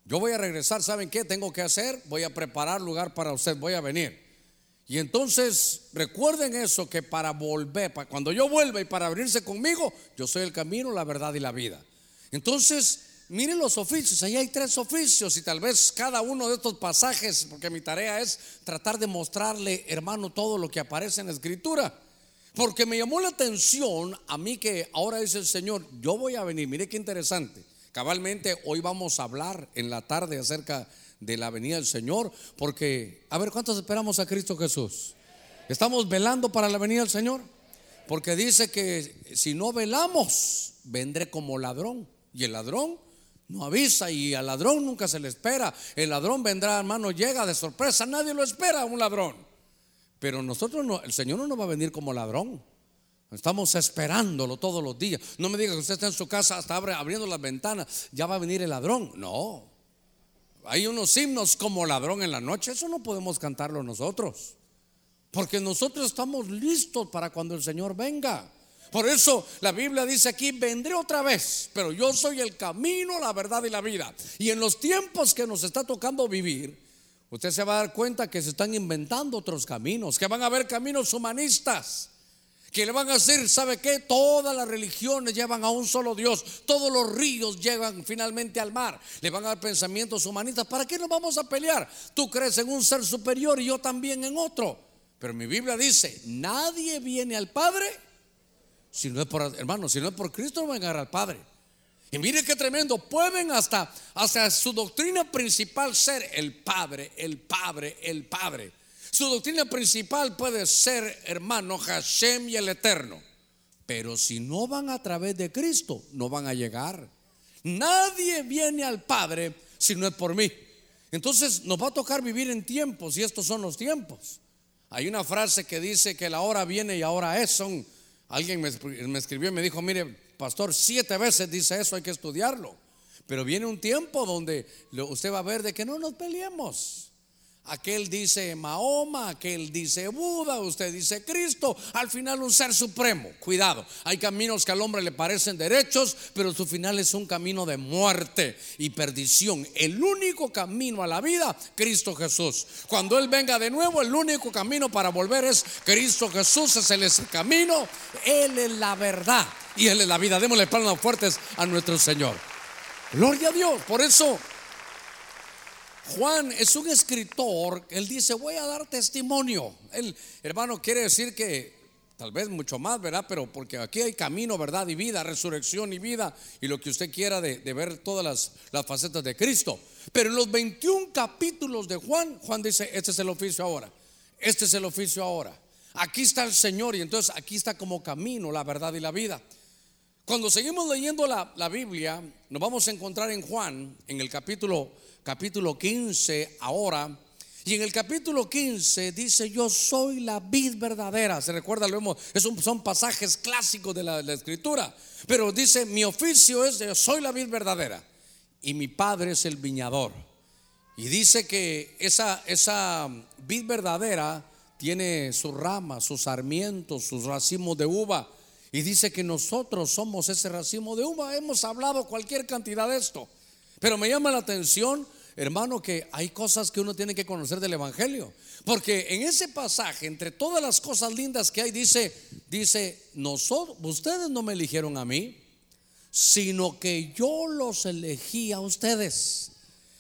Yo voy a regresar, ¿saben qué tengo que hacer? Voy a preparar lugar para usted, voy a venir. Y entonces recuerden eso, que para volver, para cuando yo vuelva y para abrirse conmigo, yo soy el camino, la verdad y la vida. Entonces, miren los oficios, ahí hay tres oficios y tal vez cada uno de estos pasajes, porque mi tarea es tratar de mostrarle, hermano, todo lo que aparece en la escritura. Porque me llamó la atención a mí que ahora dice el Señor, yo voy a venir, mire qué interesante. Cabalmente hoy vamos a hablar en la tarde acerca de la venida del Señor, porque, a ver, ¿cuántos esperamos a Cristo Jesús? ¿Estamos velando para la venida del Señor? Porque dice que si no velamos, vendré como ladrón. Y el ladrón no avisa y al ladrón nunca se le espera. El ladrón vendrá, hermano, llega de sorpresa, nadie lo espera, un ladrón. Pero nosotros no, el Señor no nos va a venir como ladrón. Estamos esperándolo todos los días. No me diga que usted está en su casa, hasta abriendo las ventanas, ya va a venir el ladrón. No, hay unos himnos como ladrón en la noche, eso no podemos cantarlo nosotros. Porque nosotros estamos listos para cuando el Señor venga. Por eso la Biblia dice aquí, vendré otra vez, pero yo soy el camino, la verdad y la vida. Y en los tiempos que nos está tocando vivir, usted se va a dar cuenta que se están inventando otros caminos, que van a haber caminos humanistas que le van a hacer, ¿sabe qué? Todas las religiones llevan a un solo Dios, todos los ríos llevan finalmente al mar, le van a dar pensamientos humanistas, ¿para qué nos vamos a pelear? Tú crees en un ser superior y yo también en otro. Pero mi Biblia dice, nadie viene al Padre si no es por, hermano, si no es por Cristo no van a llegar al Padre. Y mire qué tremendo, pueden hasta, hasta su doctrina principal ser el Padre, el Padre, el Padre. Su doctrina principal puede ser, hermano, Hashem y el Eterno. Pero si no van a través de Cristo, no van a llegar. Nadie viene al Padre si no es por mí. Entonces nos va a tocar vivir en tiempos y estos son los tiempos. Hay una frase que dice que la hora viene y ahora es. Son, alguien me, me escribió y me dijo, mire, pastor, siete veces dice eso, hay que estudiarlo. Pero viene un tiempo donde usted va a ver de que no nos peleemos. Aquel dice Mahoma, aquel dice Buda, usted dice Cristo, al final un ser supremo. Cuidado, hay caminos que al hombre le parecen derechos, pero su final es un camino de muerte y perdición. El único camino a la vida, Cristo Jesús. Cuando Él venga de nuevo, el único camino para volver es Cristo Jesús, es el camino, Él es la verdad y Él es la vida. Démosle palmas fuertes a nuestro Señor. Gloria a Dios, por eso Juan es un escritor, él dice, voy a dar testimonio. El hermano quiere decir que tal vez mucho más, ¿verdad? Pero porque aquí hay camino, verdad y vida, resurrección y vida, y lo que usted quiera de, ver todas las, facetas de Cristo. Pero en los 21 capítulos de Juan, Juan dice, este es el oficio ahora, este es el oficio ahora. Aquí está el Señor y entonces aquí está como camino, la verdad y la vida. Cuando seguimos leyendo la Biblia, nos vamos a encontrar en Juan, en el capítulo capítulo 15 ahora. Y en el capítulo 15 dice, yo soy la vid verdadera. Se recuerda, lo hemos, son pasajes clásicos de la, escritura. Pero dice, mi oficio es, yo soy la vid verdadera. Y mi padre es el viñador. Y dice que esa, esa vid verdadera tiene sus ramas, sus sarmientos, sus racimos de uva. Y dice que nosotros somos ese racimo de uva. Hemos hablado cualquier cantidad de esto. Pero me llama la atención hermano, que hay cosas que uno tiene que conocer del Evangelio. Porque en ese pasaje, entre todas las cosas lindas que hay, dice, dice, nosotros, ustedes no me eligieron a mí, sino que yo los elegí a ustedes.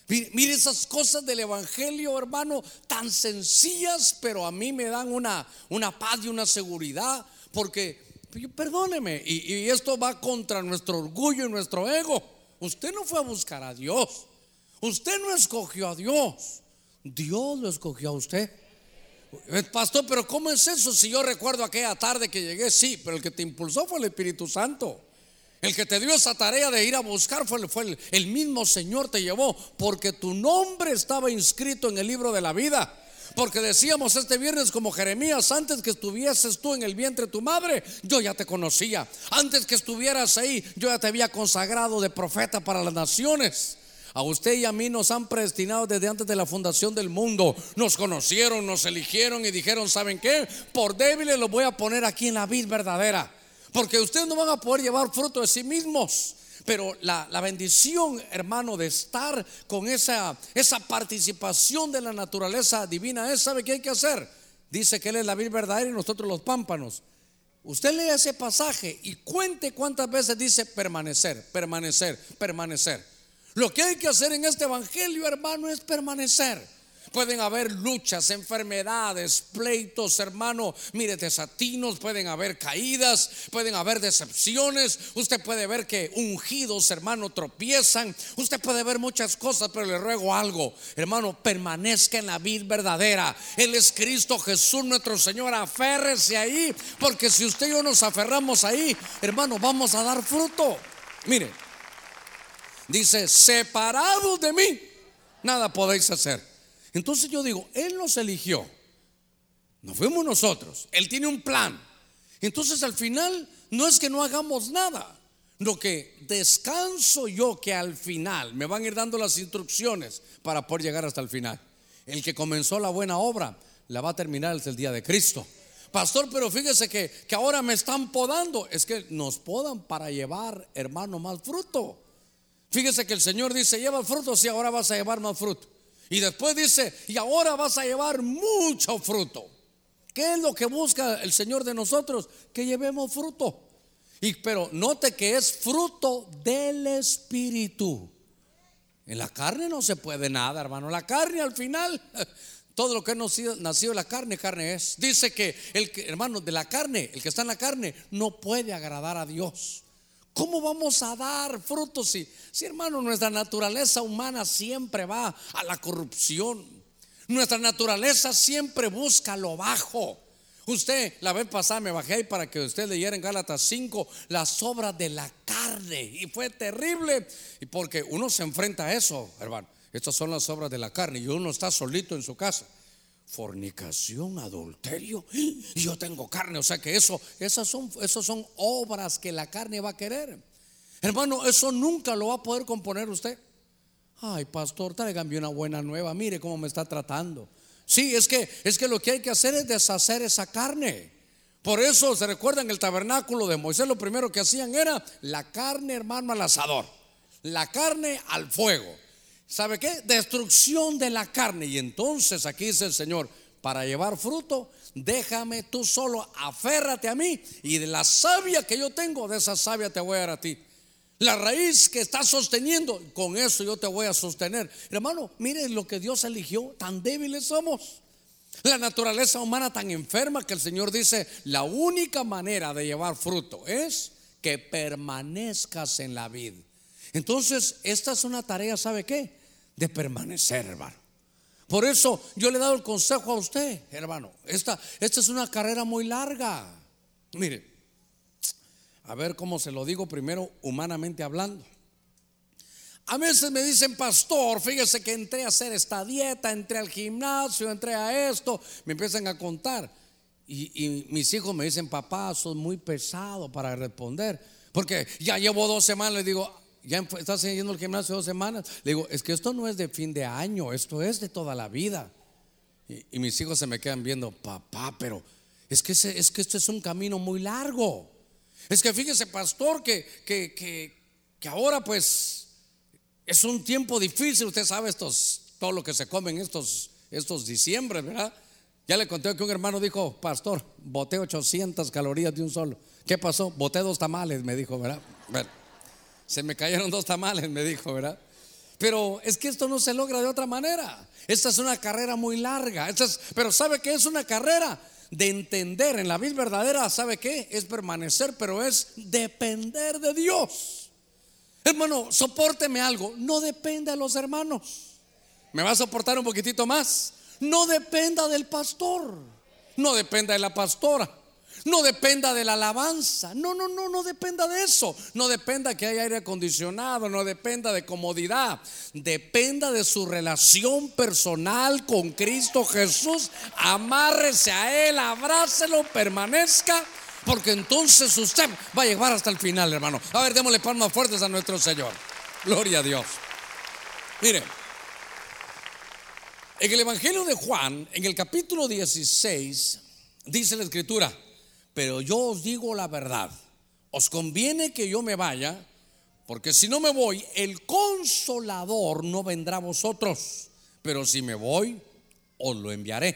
Mire esas cosas del Evangelio, hermano, tan sencillas, pero a mí me dan una, una paz y una seguridad, porque perdóneme, y, y esto va contra nuestro orgullo y nuestro ego. Usted no fue a buscar a Dios. Usted no escogió a Dios. Dios lo escogió a usted. Eh, Pastor, pero ¿cómo es eso? Si yo recuerdo aquella tarde que llegué, sí, pero el que te impulsó fue el Espíritu Santo. El que te dio esa tarea de ir a buscar fue, el, el mismo Señor te llevó, porque tu nombre estaba inscrito en el libro de la vida. Porque decíamos este viernes como Jeremías, antes que estuvieses tú en el vientre de tu madre, yo ya te conocía. Antes que estuvieras ahí, yo ya te había consagrado de profeta para las naciones. A usted y a mí nos han predestinado desde antes de la fundación del mundo. Nos conocieron, nos eligieron y dijeron, ¿saben qué? Por débiles los voy a poner aquí en la vid verdadera. Porque ustedes no van a poder llevar fruto de sí mismos. Pero la, la, bendición, hermano, de estar con esa, esa participación de la naturaleza divina es, ¿sabe qué hay que hacer? Dice que Él es la vid verdadera y nosotros los pámpanos. Usted lee ese pasaje y cuente cuántas veces dice permanecer, permanecer, permanecer. Lo que hay que hacer en este evangelio, hermano, es permanecer. Pueden haber luchas, enfermedades, pleitos, hermano. Mire, desatinos, pueden haber caídas, pueden haber decepciones. Usted puede ver que ungidos, hermano, tropiezan. Usted puede ver muchas cosas, pero le ruego algo, hermano, permanezca en la vida verdadera. Él es Cristo Jesús, nuestro Señor. Aférrese ahí, porque si usted y yo nos aferramos ahí, hermano, vamos a dar fruto. Mire, dice, separados de mí, nada podéis hacer. Entonces yo digo, Él nos eligió, no fuimos nosotros, Él tiene un plan. Entonces al final no es que no hagamos nada, lo que descanso yo que al final me van a ir dando las instrucciones para poder llegar hasta el final. El que comenzó la buena obra la va a terminar hasta el día de Cristo. Pastor, pero fíjese que, que ahora me están podando. Es que nos podan para llevar, hermano, más fruto. Fíjese que el Señor dice, lleva fruto, si ahora vas a llevar más fruto. Y después dice, y ahora vas a llevar mucho fruto. ¿Qué es lo que busca el Señor de nosotros? Que llevemos fruto. Y pero note que es fruto del Espíritu. En la carne no se puede nada, hermano. La carne al final, [LAUGHS] todo lo que ha nacido, de la carne, carne es. Dice que el hermano, de la carne, el que está en la carne, no puede agradar a Dios. ¿Cómo vamos a dar frutos si, si, hermano, nuestra naturaleza humana siempre va a la corrupción? Nuestra naturaleza siempre busca lo bajo. Usted, la vez pasada me bajé ahí para que usted leyera en Gálatas 5 las obras de la carne. Y fue terrible. Y porque uno se enfrenta a eso, hermano. Estas son las obras de la carne. Y uno está solito en su casa fornicación, adulterio, [GASPS] yo tengo carne, o sea que eso, esas son, esas son obras que la carne va a querer. Hermano, eso nunca lo va a poder componer usted. Ay, pastor, tráigame una buena nueva, mire cómo me está tratando. Sí, es que, es que lo que hay que hacer es deshacer esa carne. Por eso se recuerda en el tabernáculo de Moisés, lo primero que hacían era la carne, hermano, al asador, la carne al fuego. ¿Sabe qué? Destrucción de la carne. Y entonces aquí dice el Señor, para llevar fruto, déjame tú solo, aférrate a mí y de la savia que yo tengo, de esa savia te voy a dar a ti. La raíz que está sosteniendo, con eso yo te voy a sostener. Hermano, mire lo que Dios eligió, tan débiles somos. La naturaleza humana tan enferma que el Señor dice, la única manera de llevar fruto es que permanezcas en la vida. Entonces, esta es una tarea, ¿sabe qué? De permanecer, hermano. Por eso yo le he dado el consejo a usted, hermano. Esta, esta es una carrera muy larga. Mire, a ver cómo se lo digo primero, humanamente hablando. A veces me dicen, pastor, fíjese que entré a hacer esta dieta, entré al gimnasio, entré a esto, me empiezan a contar. Y, mis hijos me dicen, papá, sos muy pesado para responder. Porque ya llevo dos semanas, le digo, ya estás yendo al gimnasio dos semanas. Le digo, es que esto no es de fin de año, esto es de toda la vida. Y, mis hijos se me quedan viendo, papá, pero es que, es que esto es un camino muy largo. Es que fíjese, pastor, que, que, que, ahora pues es un tiempo difícil. Usted sabe estos, todo lo que se come en estos, estos diciembre, ¿verdad? Ya le conté que un hermano dijo, pastor, boté 800 calorías de un solo. ¿Qué pasó? Boté dos tamales, me dijo, ¿verdad? Bueno, se me cayeron dos tamales, me dijo, ¿verdad? Pero es que esto no se logra de otra manera. Esta es una carrera muy larga. pero ¿sabe que es una carrera? de entender en la vida verdadera, ¿sabe qué? Es permanecer, pero es depender de Dios. Hermano, soporteme algo, no depende de los hermanos. ¿Me va a soportar un poquitito más? No dependa del pastor, no dependa de la pastora. No dependa de la alabanza. No, no, no, no dependa de eso. No dependa que haya aire acondicionado. No dependa de comodidad. Dependa de su relación personal con Cristo Jesús. Amárrese a Él, abrácelo, permanezca. Porque entonces usted va a llegar hasta el final, hermano. A ver, démosle palmas fuertes a nuestro Señor. Gloria a Dios. Mire, en el Evangelio de Juan, en el capítulo 16, dice la Escritura pero yo os digo la verdad. Os conviene que yo me vaya, porque si no me voy, el consolador no vendrá a vosotros, pero si me voy, os lo enviaré.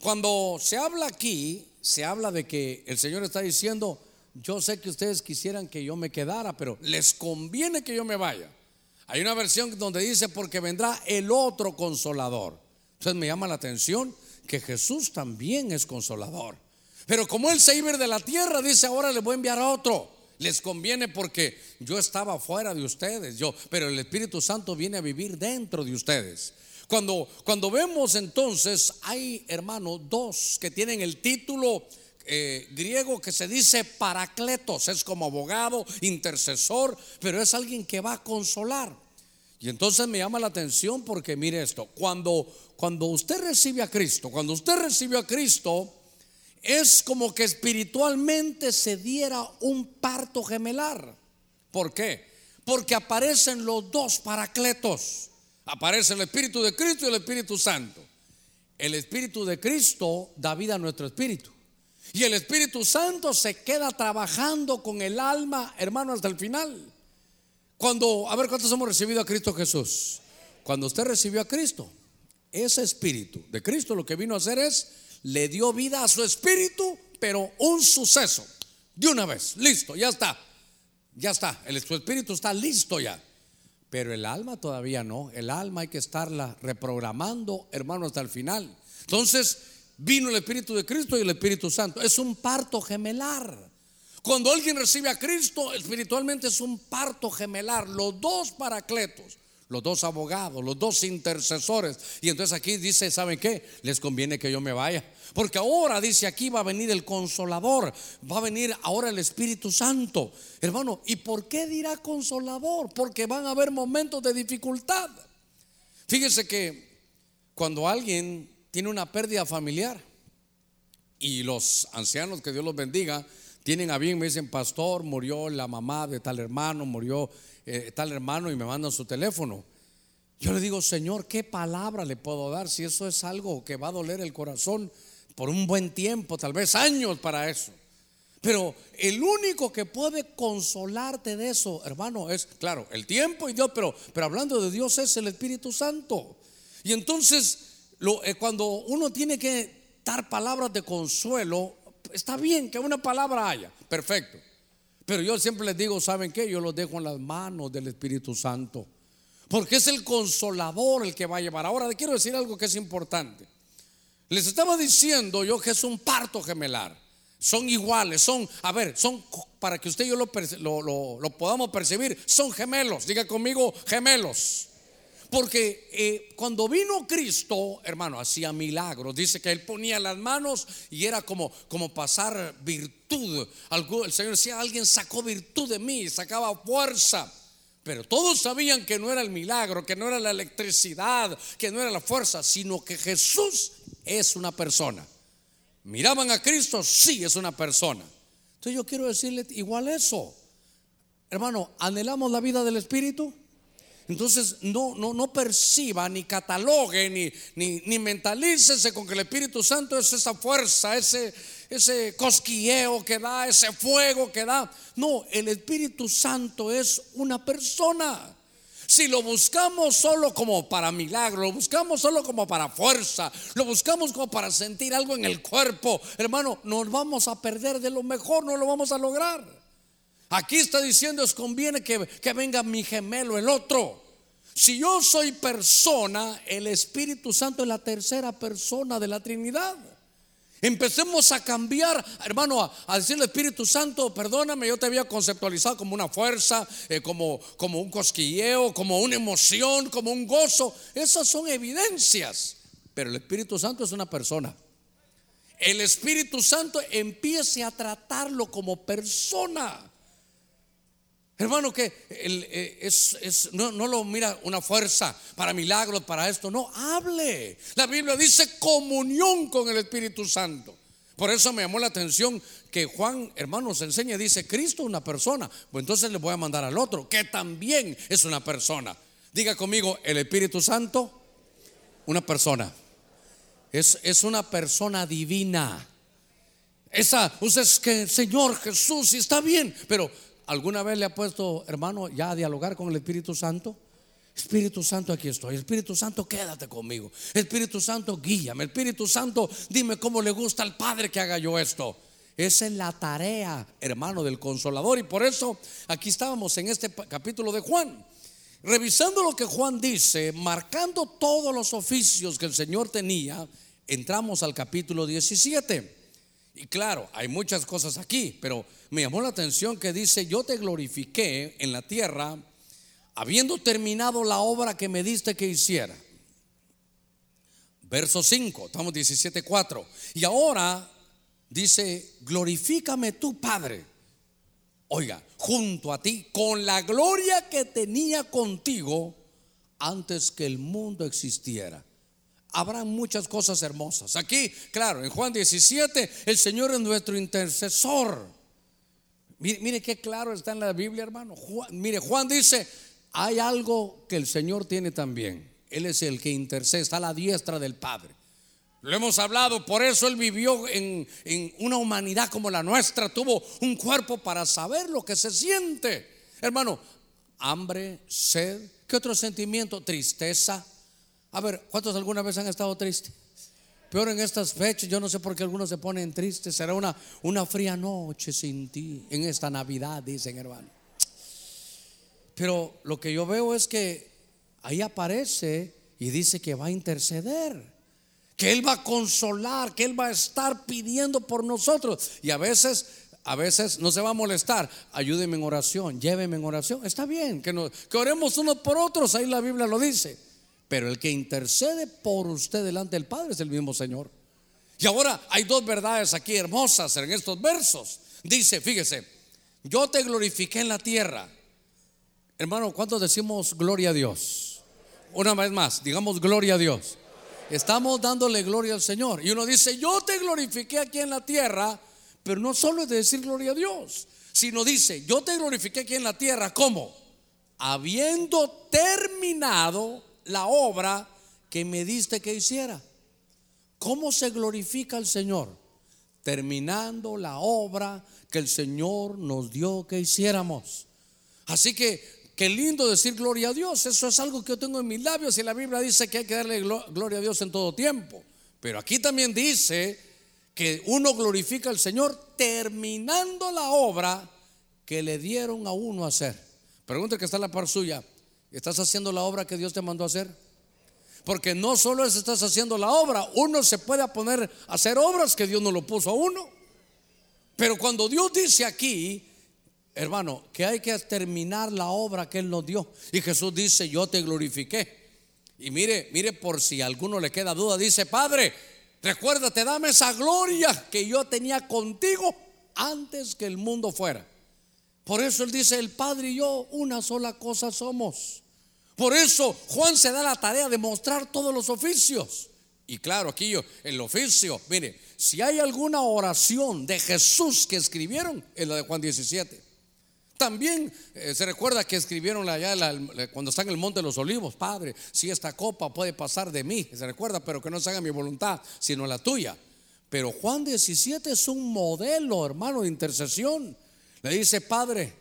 Cuando se habla aquí, se habla de que el Señor está diciendo, yo sé que ustedes quisieran que yo me quedara, pero les conviene que yo me vaya. Hay una versión donde dice, porque vendrá el otro consolador. Entonces me llama la atención que Jesús también es consolador. Pero como Él se iba de la tierra, dice, ahora le voy a enviar a otro. Les conviene porque yo estaba fuera de ustedes, yo, pero el Espíritu Santo viene a vivir dentro de ustedes. Cuando, cuando vemos entonces, hay hermano dos que tienen el título eh, griego que se dice paracletos, es como abogado, intercesor, pero es alguien que va a consolar. Y entonces me llama la atención porque mire esto, cuando, cuando usted recibe a Cristo, cuando usted recibe a Cristo, es como que espiritualmente se diera un parto gemelar. ¿Por qué? Porque aparecen los dos paracletos. Aparece el Espíritu de Cristo y el Espíritu Santo. El Espíritu de Cristo da vida a nuestro espíritu. Y el Espíritu Santo se queda trabajando con el alma, hermano, hasta el final. Cuando, a ver, ¿cuántos hemos recibido a Cristo Jesús? Cuando usted recibió a Cristo, ese Espíritu de Cristo lo que vino a hacer es le dio vida a su espíritu, pero un suceso, de una vez, listo, ya está, ya está, el, su espíritu está listo ya. Pero el alma todavía no, el alma hay que estarla reprogramando, hermano, hasta el final. Entonces vino el Espíritu de Cristo y el Espíritu Santo. Es un parto gemelar. Cuando alguien recibe a Cristo, espiritualmente es un parto gemelar. Los dos paracletos los dos abogados, los dos intercesores. Y entonces aquí dice, ¿saben qué? Les conviene que yo me vaya. Porque ahora dice aquí va a venir el consolador, va a venir ahora el Espíritu Santo. Hermano, ¿y por qué dirá consolador? Porque van a haber momentos de dificultad. Fíjese que cuando alguien tiene una pérdida familiar y los ancianos, que Dios los bendiga, tienen a bien, me dicen, pastor, murió la mamá de tal hermano, murió eh, tal hermano y me mandan su teléfono. Yo le digo, Señor, ¿qué palabra le puedo dar si eso es algo que va a doler el corazón por un buen tiempo, tal vez años para eso? Pero el único que puede consolarte de eso, hermano, es, claro, el tiempo y Dios, pero, pero hablando de Dios es el Espíritu Santo. Y entonces, eh, cuando uno tiene que dar palabras de consuelo, está bien que una palabra haya, perfecto. Pero yo siempre les digo, ¿saben qué? Yo los dejo en las manos del Espíritu Santo. Porque es el consolador el que va a llevar. Ahora quiero decir algo que es importante. Les estaba diciendo yo que es un parto gemelar. Son iguales, son, a ver, son, para que usted y yo lo, lo podamos percibir, son gemelos. Diga conmigo, gemelos. Porque eh, cuando vino Cristo, hermano, hacía milagros. Dice que él ponía las manos y era como, como pasar virtud. el Señor decía, alguien sacó virtud de mí, sacaba fuerza. Pero todos sabían que no era el milagro, que no era la electricidad, que no era la fuerza, sino que Jesús es una persona. Miraban a Cristo, sí es una persona. Entonces yo quiero decirle igual eso. Hermano, ¿anhelamos la vida del Espíritu? Entonces no, no, no perciba, ni catalogue, ni, ni, ni mentalícese con que el Espíritu Santo es esa fuerza, ese, ese cosquilleo que da, ese fuego que da. No, el Espíritu Santo es una persona. Si lo buscamos solo como para milagro, lo buscamos solo como para fuerza, lo buscamos como para sentir algo en el cuerpo, hermano, nos vamos a perder de lo mejor, no lo vamos a lograr. Aquí está diciendo, os conviene que, que venga mi gemelo, el otro. Si yo soy persona, el Espíritu Santo es la tercera persona de la Trinidad. Empecemos a cambiar, hermano, a, decirle Espíritu Santo, perdóname, yo te había conceptualizado como una fuerza, eh, como, como un cosquilleo, como una emoción, como un gozo. Esas son evidencias. Pero el Espíritu Santo es una persona. El Espíritu Santo empiece a tratarlo como persona. Hermano, que eh, es, no, lo mira una fuerza para milagros, para esto. No, hable. La Biblia dice comunión con el Espíritu Santo. Por eso me llamó la atención que Juan, hermano, se enseña, dice, Cristo es una persona. Pues entonces le voy a mandar al otro, que también es una persona. Diga conmigo, el Espíritu Santo, una persona. Es, es una persona divina. Esa, usted es que, Señor Jesús, está bien, pero ¿Alguna vez le ha puesto, hermano, ya a dialogar con el Espíritu Santo? Espíritu Santo, aquí estoy. Espíritu Santo, quédate conmigo. Espíritu Santo, guíame. Espíritu Santo, dime cómo le gusta al Padre que haga yo esto. Esa es la tarea, hermano, del consolador. Y por eso aquí estábamos en este capítulo de Juan. Revisando lo que Juan dice, marcando todos los oficios que el Señor tenía, entramos al capítulo 17. Y claro, hay muchas cosas aquí, pero me llamó la atención que dice, yo te glorifiqué en la tierra, habiendo terminado la obra que me diste que hiciera. Verso 5, estamos 17.4. Y ahora dice, glorifícame tu Padre. Oiga, junto a ti, con la gloria que tenía contigo antes que el mundo existiera habrá muchas cosas hermosas. Aquí, claro, en Juan 17, el Señor es nuestro intercesor. Mire, qué claro está en la Biblia, hermano. mire, Juan dice, hay algo que el Señor tiene también. Él es el que intercede, está a la diestra del Padre. Lo hemos hablado, por eso Él vivió en, en una humanidad como la nuestra, tuvo un cuerpo para saber lo que se siente. Hermano, hambre, sed, ¿qué otro sentimiento? Tristeza, a ver, ¿cuántos alguna vez han estado tristes? Peor en estas fechas, yo no sé por qué algunos se ponen tristes. Será una, una fría noche sin ti en esta Navidad, dicen hermano. Pero lo que yo veo es que ahí aparece y dice que va a interceder, que Él va a consolar, que Él va a estar pidiendo por nosotros. Y a veces, a veces no se va a molestar. Ayúdeme en oración, lléveme en oración. Está bien, que, nos, que oremos unos por otros, ahí la Biblia lo dice. Pero el que intercede por usted delante del Padre es el mismo Señor. Y ahora hay dos verdades aquí hermosas en estos versos. Dice, fíjese, yo te glorifiqué en la tierra. Hermano, ¿cuántos decimos gloria a Dios? Una vez más, digamos gloria a Dios. Estamos dándole gloria al Señor. Y uno dice, yo te glorifiqué aquí en la tierra, pero no solo es de decir gloria a Dios, sino dice, yo te glorifiqué aquí en la tierra, ¿cómo? Habiendo terminado la obra que me diste que hiciera. ¿Cómo se glorifica el Señor? Terminando la obra que el Señor nos dio que hiciéramos. Así que Qué lindo decir gloria a Dios. Eso es algo que yo tengo en mis labios y la Biblia dice que hay que darle gloria a Dios en todo tiempo. Pero aquí también dice que uno glorifica al Señor terminando la obra que le dieron a uno hacer. Pregunta que está en la par suya. ¿Estás haciendo la obra que Dios te mandó a hacer? Porque no solo es estás haciendo la obra, uno se puede poner a hacer obras que Dios no lo puso a uno. Pero cuando Dios dice aquí, hermano, que hay que terminar la obra que Él nos dio. Y Jesús dice, yo te glorifiqué. Y mire, mire por si a alguno le queda duda, dice, Padre, recuérdate, dame esa gloria que yo tenía contigo antes que el mundo fuera. Por eso él dice, el Padre y yo una sola cosa somos. Por eso Juan se da la tarea de mostrar todos los oficios. Y claro, aquí yo, el oficio, mire, si hay alguna oración de Jesús que escribieron, es la de Juan 17. También eh, se recuerda que escribieron allá cuando está en el monte de los olivos, Padre, si esta copa puede pasar de mí, se recuerda, pero que no se haga mi voluntad, sino la tuya. Pero Juan 17 es un modelo, hermano, de intercesión. Le dice, Padre,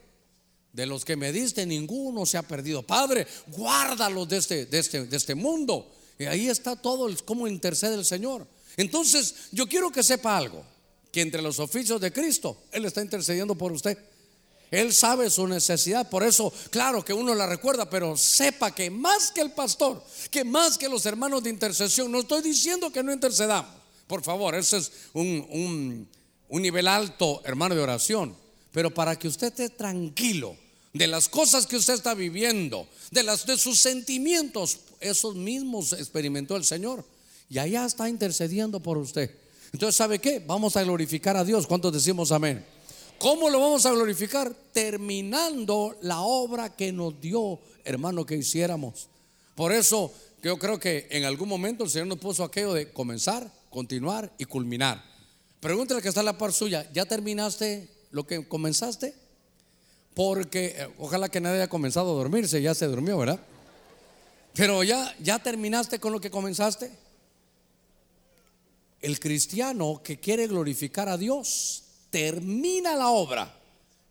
de los que me diste, ninguno se ha perdido. Padre, guárdalos de este, de este, de este mundo. Y ahí está todo cómo intercede el Señor. Entonces, yo quiero que sepa algo, que entre los oficios de Cristo, Él está intercediendo por usted. Él sabe su necesidad, por eso, claro que uno la recuerda, pero sepa que más que el pastor, que más que los hermanos de intercesión, no estoy diciendo que no intercedamos, Por favor, ese es un, un nivel alto, hermano, de oración. Pero para que usted esté tranquilo de las cosas que usted está viviendo, de, las, de sus sentimientos, esos mismos experimentó el Señor. Y allá está intercediendo por usted. Entonces, ¿sabe qué? Vamos a glorificar a Dios. ¿Cuántos decimos amén? ¿Cómo lo vamos a glorificar? Terminando la obra que nos dio, hermano, que hiciéramos. Por eso yo creo que en algún momento el Señor nos puso aquello de comenzar, continuar y culminar. Pregúntale que está en la par suya, ¿ya terminaste lo que comenzaste? Porque eh, ojalá que nadie haya comenzado a dormirse, ya se durmió, ¿verdad? Pero ya, ya terminaste con lo que comenzaste. El cristiano que quiere glorificar a Dios termina la obra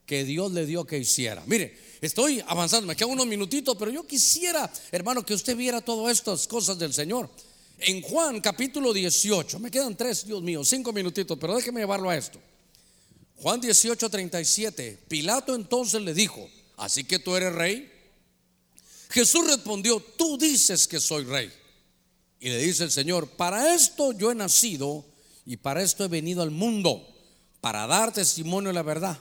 que Dios le dio que hiciera. Mire, estoy avanzando, me quedan unos minutitos, pero yo quisiera, hermano, que usted viera todas estas cosas del Señor. En Juan capítulo 18, me quedan tres, Dios mío, cinco minutitos, pero déjeme llevarlo a esto. Juan 18, 37, Pilato entonces le dijo, ¿así que tú eres rey? Jesús respondió, tú dices que soy rey. Y le dice el Señor, para esto yo he nacido y para esto he venido al mundo para dar testimonio de la verdad.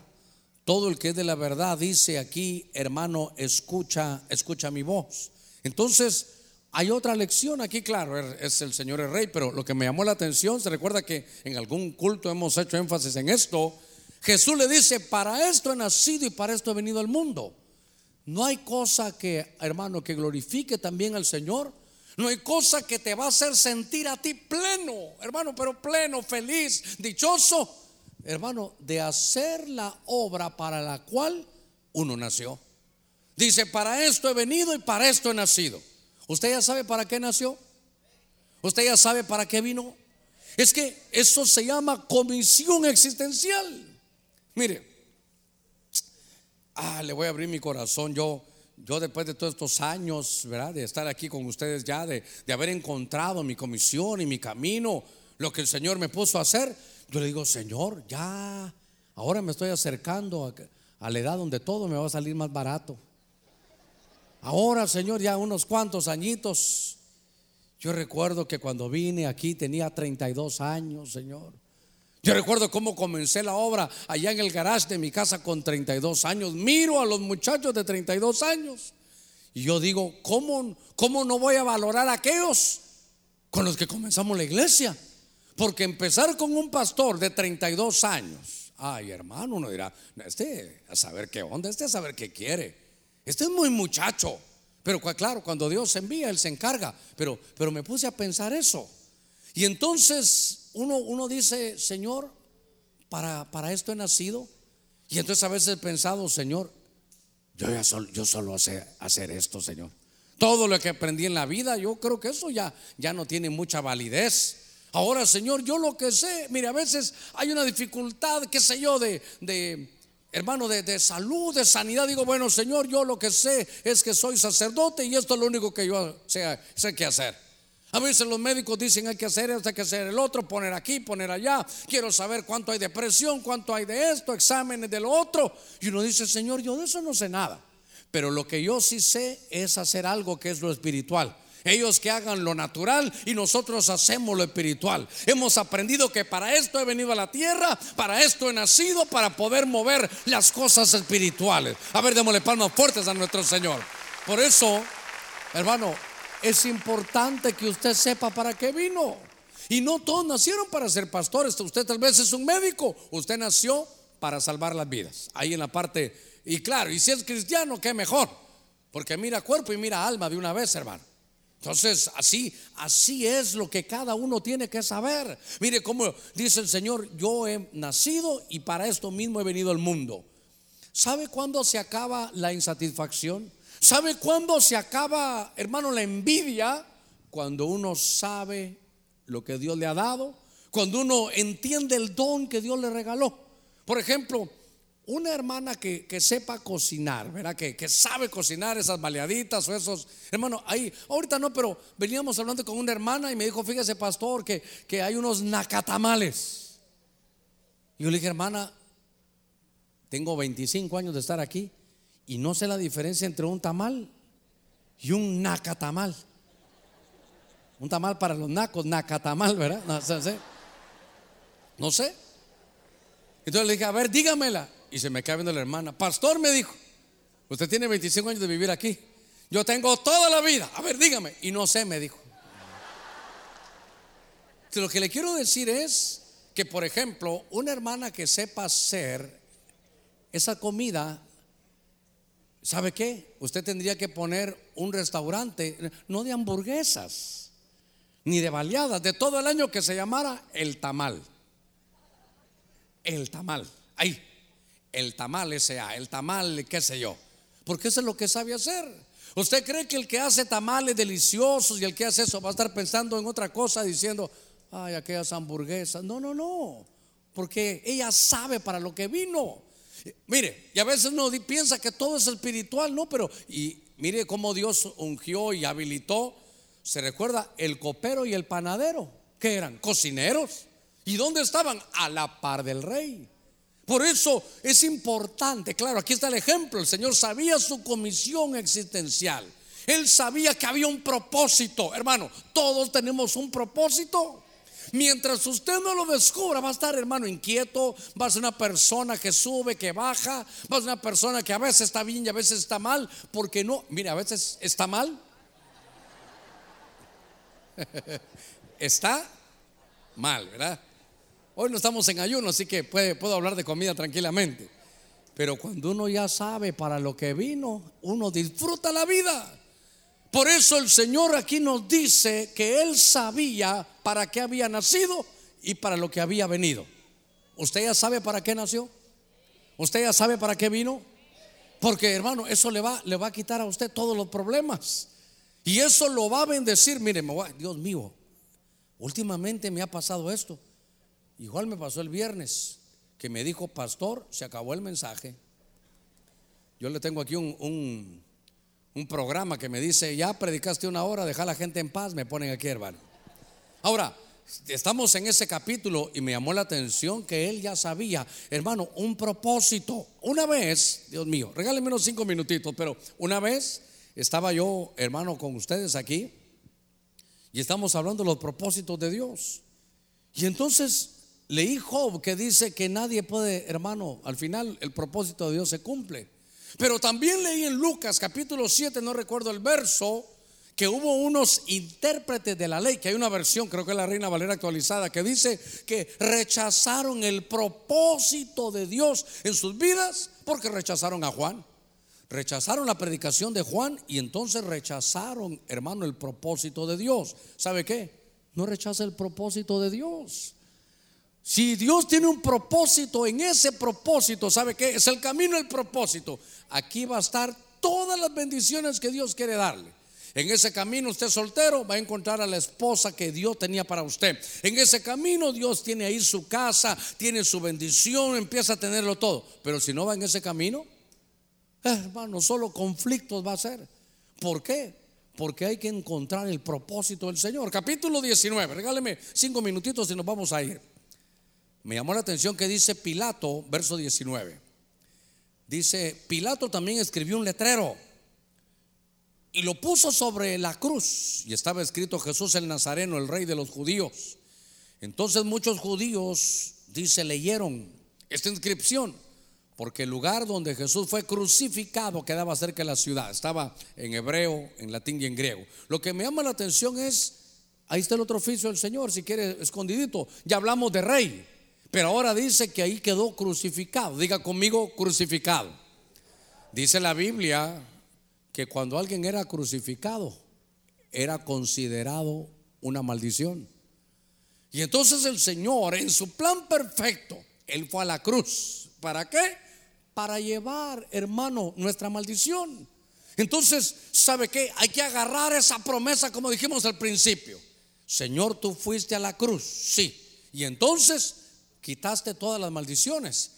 Todo el que es de la verdad dice aquí, hermano, escucha, escucha mi voz. Entonces, hay otra lección aquí, claro, es el Señor el Rey, pero lo que me llamó la atención, se recuerda que en algún culto hemos hecho énfasis en esto. Jesús le dice, para esto he nacido y para esto he venido al mundo. No hay cosa que, hermano, que glorifique también al Señor. No hay cosa que te va a hacer sentir a ti pleno, hermano, pero pleno, feliz, dichoso hermano, de hacer la obra para la cual uno nació. Dice, para esto he venido y para esto he nacido. ¿Usted ya sabe para qué nació? ¿Usted ya sabe para qué vino? Es que eso se llama comisión existencial. Mire, ah, le voy a abrir mi corazón. Yo, yo después de todos estos años, ¿verdad? De estar aquí con ustedes ya, de, de haber encontrado mi comisión y mi camino, lo que el Señor me puso a hacer, yo le digo, Señor, ya, ahora me estoy acercando a, la edad donde todo me va a salir más barato. Ahora, Señor, ya unos cuantos añitos. Yo recuerdo que cuando vine aquí tenía 32 años, Señor. Yo recuerdo cómo comencé la obra allá en el garage de mi casa con 32 años. Miro a los muchachos de 32 años. Y yo digo, ¿cómo, cómo no voy a valorar a aquellos con los que comenzamos la iglesia? Porque empezar con un pastor de 32 años, ay hermano, uno dirá, este a saber qué onda, este a saber qué quiere. Este es muy muchacho. Pero claro, cuando Dios envía, Él se encarga. Pero, pero me puse a pensar eso. Y entonces uno, uno dice, Señor, para, para esto he nacido. Y entonces a veces he pensado, Señor, yo, ya solo, yo solo sé hacer esto, Señor. Todo lo que aprendí en la vida, yo creo que eso ya, ya no tiene mucha validez. Ahora, Señor, yo lo que sé, mire, a veces hay una dificultad, qué sé yo, de, de hermano, de, salud, de sanidad. Digo, bueno, Señor, yo lo que sé es que soy sacerdote y esto es lo único que yo sé, sé que hacer. A veces los médicos dicen hay que hacer esto, hay que hacer el otro, poner aquí, poner allá. Quiero saber cuánto hay de presión, cuánto hay de esto, exámenes de lo otro. Y uno dice, Señor, yo de eso no sé nada. Pero lo que yo sí sé es hacer algo que es lo espiritual. Ellos que hagan lo natural y nosotros hacemos lo espiritual. Hemos aprendido que para esto he venido a la tierra, para esto he nacido, para poder mover las cosas espirituales. A ver, démosle palmas fuertes a nuestro Señor. Por eso, hermano, es importante que usted sepa para qué vino. Y no todos nacieron para ser pastores. Usted tal vez es un médico. Usted nació para salvar las vidas. Ahí en la parte, y claro, y si es cristiano, qué mejor. Porque mira cuerpo y mira alma de una vez, hermano. Entonces, así, así es lo que cada uno tiene que saber. Mire cómo dice el Señor, yo he nacido y para esto mismo he venido al mundo. ¿Sabe cuándo se acaba la insatisfacción? ¿Sabe cuándo se acaba, hermano, la envidia? Cuando uno sabe lo que Dios le ha dado, cuando uno entiende el don que Dios le regaló. Por ejemplo, una hermana que, sepa cocinar, ¿verdad? Que, que, sabe cocinar esas baleaditas o esos. Hermano, ahí, ahorita no, pero veníamos hablando con una hermana y me dijo, fíjese, pastor, que, que hay unos nacatamales. Y yo le dije, hermana, tengo 25 años de estar aquí y no sé la diferencia entre un tamal y un nacatamal. Un tamal para los nacos, nacatamal, ¿verdad? No, No sé. Entonces le dije, a ver, dígamela. Y se me cae viendo la hermana. Pastor me dijo, usted tiene 25 años de vivir aquí. Yo tengo toda la vida. A ver, dígame. Y no sé, me dijo. Lo que le quiero decir es que, por ejemplo, una hermana que sepa hacer esa comida, ¿sabe qué? Usted tendría que poner un restaurante, no de hamburguesas, ni de baleadas, de todo el año que se llamara el tamal. El tamal. Ahí. El tamal S.A. El tamal, qué sé yo. Porque eso es lo que sabe hacer. ¿Usted cree que el que hace tamales deliciosos y el que hace eso va a estar pensando en otra cosa diciendo, ay, aquellas hamburguesas? No, no, no. Porque ella sabe para lo que vino. Mire, y a veces uno piensa que todo es espiritual, no, pero y mire cómo Dios ungió y habilitó. Se recuerda el copero y el panadero, que eran cocineros. ¿Y dónde estaban? A la par del rey. Por eso es importante, claro, aquí está el ejemplo, el Señor sabía su comisión existencial. Él sabía que había un propósito, hermano, todos tenemos un propósito. Mientras usted no lo descubra, va a estar, hermano, inquieto, va a ser una persona que sube, que baja, va a ser una persona que a veces está bien y a veces está mal, porque no, mire, a veces está mal. [LAUGHS] está mal, ¿verdad? Hoy no estamos en ayuno, así que puedo hablar de comida tranquilamente. Pero cuando uno ya sabe para lo que vino, uno disfruta la vida. Por eso el Señor aquí nos dice que Él sabía para qué había nacido y para lo que había venido. ¿Usted ya sabe para qué nació? ¿Usted ya sabe para qué vino? Porque hermano, eso le va, le va a quitar a usted todos los problemas. Y eso lo va a bendecir. Mire, Dios mío, últimamente me ha pasado esto. Igual me pasó el viernes, que me dijo, pastor, se acabó el mensaje. Yo le tengo aquí un, un, programa que me dice, ya predicaste una hora, deja a la gente en paz, me ponen aquí, hermano. Ahora, estamos en ese capítulo y me llamó la atención que él ya sabía, hermano, un propósito. Una vez, Dios mío, regálenme unos cinco minutitos, pero una vez estaba yo, hermano, con ustedes aquí y estamos hablando de los propósitos de Dios. Y entonces Leí Job que dice que nadie puede, hermano, al final el propósito de Dios se cumple. Pero también leí en Lucas capítulo 7, no recuerdo el verso, que hubo unos intérpretes de la ley, que hay una versión, creo que es la Reina Valera actualizada, que dice que rechazaron el propósito de Dios en sus vidas porque rechazaron a Juan. Rechazaron la predicación de Juan y entonces rechazaron, hermano, el propósito de Dios. ¿Sabe qué? No rechaza el propósito de Dios. Si Dios tiene un propósito, en ese propósito, ¿sabe qué? Es el camino el propósito. Aquí va a estar todas las bendiciones que Dios quiere darle. En ese camino usted soltero va a encontrar a la esposa que Dios tenía para usted. En ese camino Dios tiene ahí su casa, tiene su bendición, empieza a tenerlo todo. Pero si no va en ese camino, hermano, solo conflictos va a ser. ¿Por qué? Porque hay que encontrar el propósito del Señor. Capítulo 19, regáleme cinco minutitos y nos vamos a ir. Me llamó la atención que dice Pilato, verso 19. Dice, Pilato también escribió un letrero y lo puso sobre la cruz. Y estaba escrito Jesús el Nazareno, el rey de los judíos. Entonces muchos judíos, dice, leyeron esta inscripción, porque el lugar donde Jesús fue crucificado quedaba cerca de la ciudad. Estaba en hebreo, en latín y en griego. Lo que me llama la atención es, ahí está el otro oficio del Señor, si quiere escondidito. Ya hablamos de rey. Pero ahora dice que ahí quedó crucificado. Diga conmigo, crucificado. Dice la Biblia que cuando alguien era crucificado, era considerado una maldición. Y entonces el Señor, en su plan perfecto, Él fue a la cruz. ¿Para qué? Para llevar, hermano, nuestra maldición. Entonces, ¿sabe qué? Hay que agarrar esa promesa como dijimos al principio. Señor, tú fuiste a la cruz, sí. Y entonces quitaste todas las maldiciones.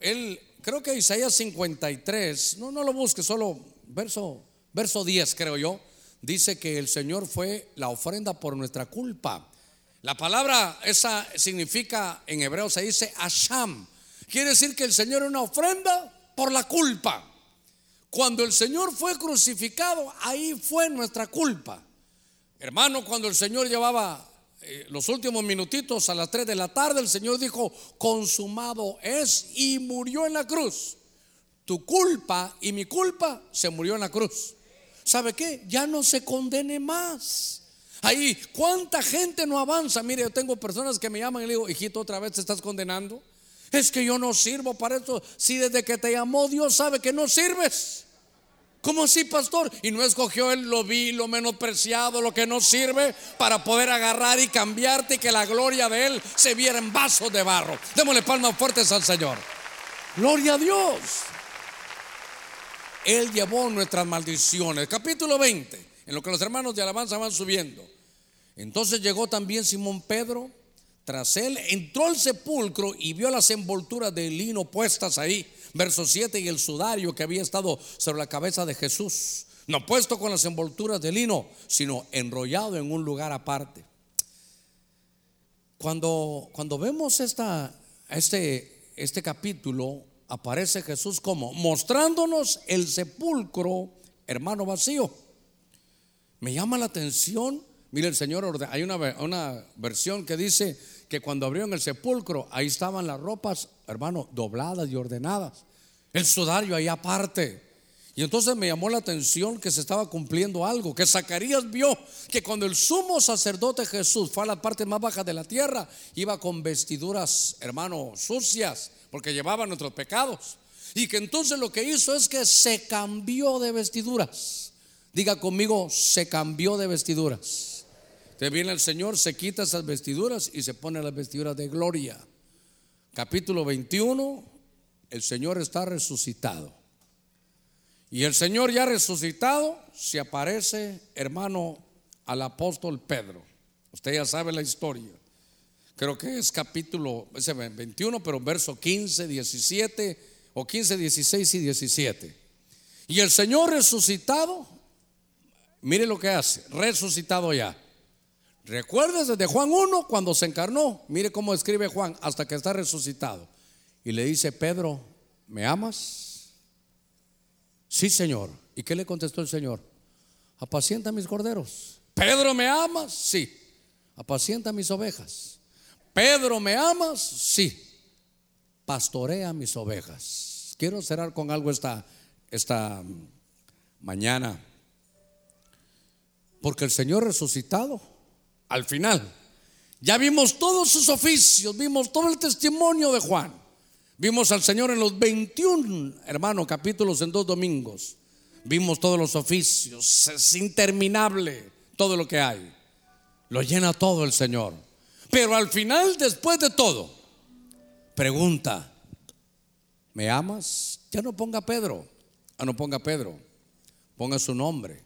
Él, creo que Isaías 53, no, no lo busque, solo verso, verso 10 creo yo, dice que el Señor fue la ofrenda por nuestra culpa. La palabra esa significa, en hebreo se dice Asham. Quiere decir que el Señor es una ofrenda por la culpa. Cuando el Señor fue crucificado, ahí fue nuestra culpa. Hermano, cuando el Señor llevaba eh, los últimos minutitos a las 3 de la tarde, el Señor dijo, consumado es y murió en la cruz. Tu culpa y mi culpa se murió en la cruz. ¿Sabe qué? Ya no se condene más. Ahí, ¿cuánta gente no avanza? Mire, yo tengo personas que me llaman y le digo, hijito, otra vez te estás condenando. Es que yo no sirvo para esto. Si desde que te llamó Dios sabe que no sirves. ¿Cómo así, pastor? Y no escogió él lo vi, lo menospreciado, lo que no sirve para poder agarrar y cambiarte y que la gloria de él se viera en vasos de barro. Démosle palmas fuertes al Señor. Gloria a Dios. Él llevó nuestras maldiciones. Capítulo 20, en lo que los hermanos de alabanza van subiendo. Entonces llegó también Simón Pedro. Tras él entró al sepulcro y vio las envolturas de lino puestas ahí verso 7, y el sudario que había estado sobre la cabeza de Jesús, no puesto con las envolturas de lino, sino enrollado en un lugar aparte. Cuando, cuando vemos esta, este, este capítulo, aparece Jesús como mostrándonos el sepulcro, hermano vacío. Me llama la atención, mire el Señor, hay una, una versión que dice que cuando abrieron el sepulcro, ahí estaban las ropas, hermano, dobladas y ordenadas. El sudario ahí aparte. Y entonces me llamó la atención que se estaba cumpliendo algo, que Zacarías vio que cuando el sumo sacerdote Jesús fue a la parte más baja de la tierra, iba con vestiduras, hermano, sucias, porque llevaba nuestros pecados. Y que entonces lo que hizo es que se cambió de vestiduras. Diga conmigo, se cambió de vestiduras. Te viene el Señor, se quita esas vestiduras y se pone las vestiduras de gloria. Capítulo 21, el Señor está resucitado. Y el Señor ya resucitado se aparece, hermano, al apóstol Pedro. Usted ya sabe la historia. Creo que es capítulo 21, pero verso 15, 17 o 15, 16 y 17. Y el Señor resucitado, mire lo que hace, resucitado ya Recuerdes desde Juan 1 cuando se encarnó. Mire cómo escribe Juan hasta que está resucitado. Y le dice, Pedro, ¿me amas? Sí, Señor. ¿Y qué le contestó el Señor? Apacienta mis corderos. Pedro, ¿me amas? Sí. Apacienta mis ovejas. Pedro, ¿me amas? Sí. Pastorea mis ovejas. Quiero cerrar con algo esta, esta mañana. Porque el Señor resucitado al final. Ya vimos todos sus oficios, vimos todo el testimonio de Juan. Vimos al Señor en los 21, hermano, capítulos en dos domingos. Vimos todos los oficios, es interminable todo lo que hay. Lo llena todo el Señor. Pero al final, después de todo, pregunta, ¿me amas? Ya no ponga Pedro, ya no ponga Pedro, ponga su nombre,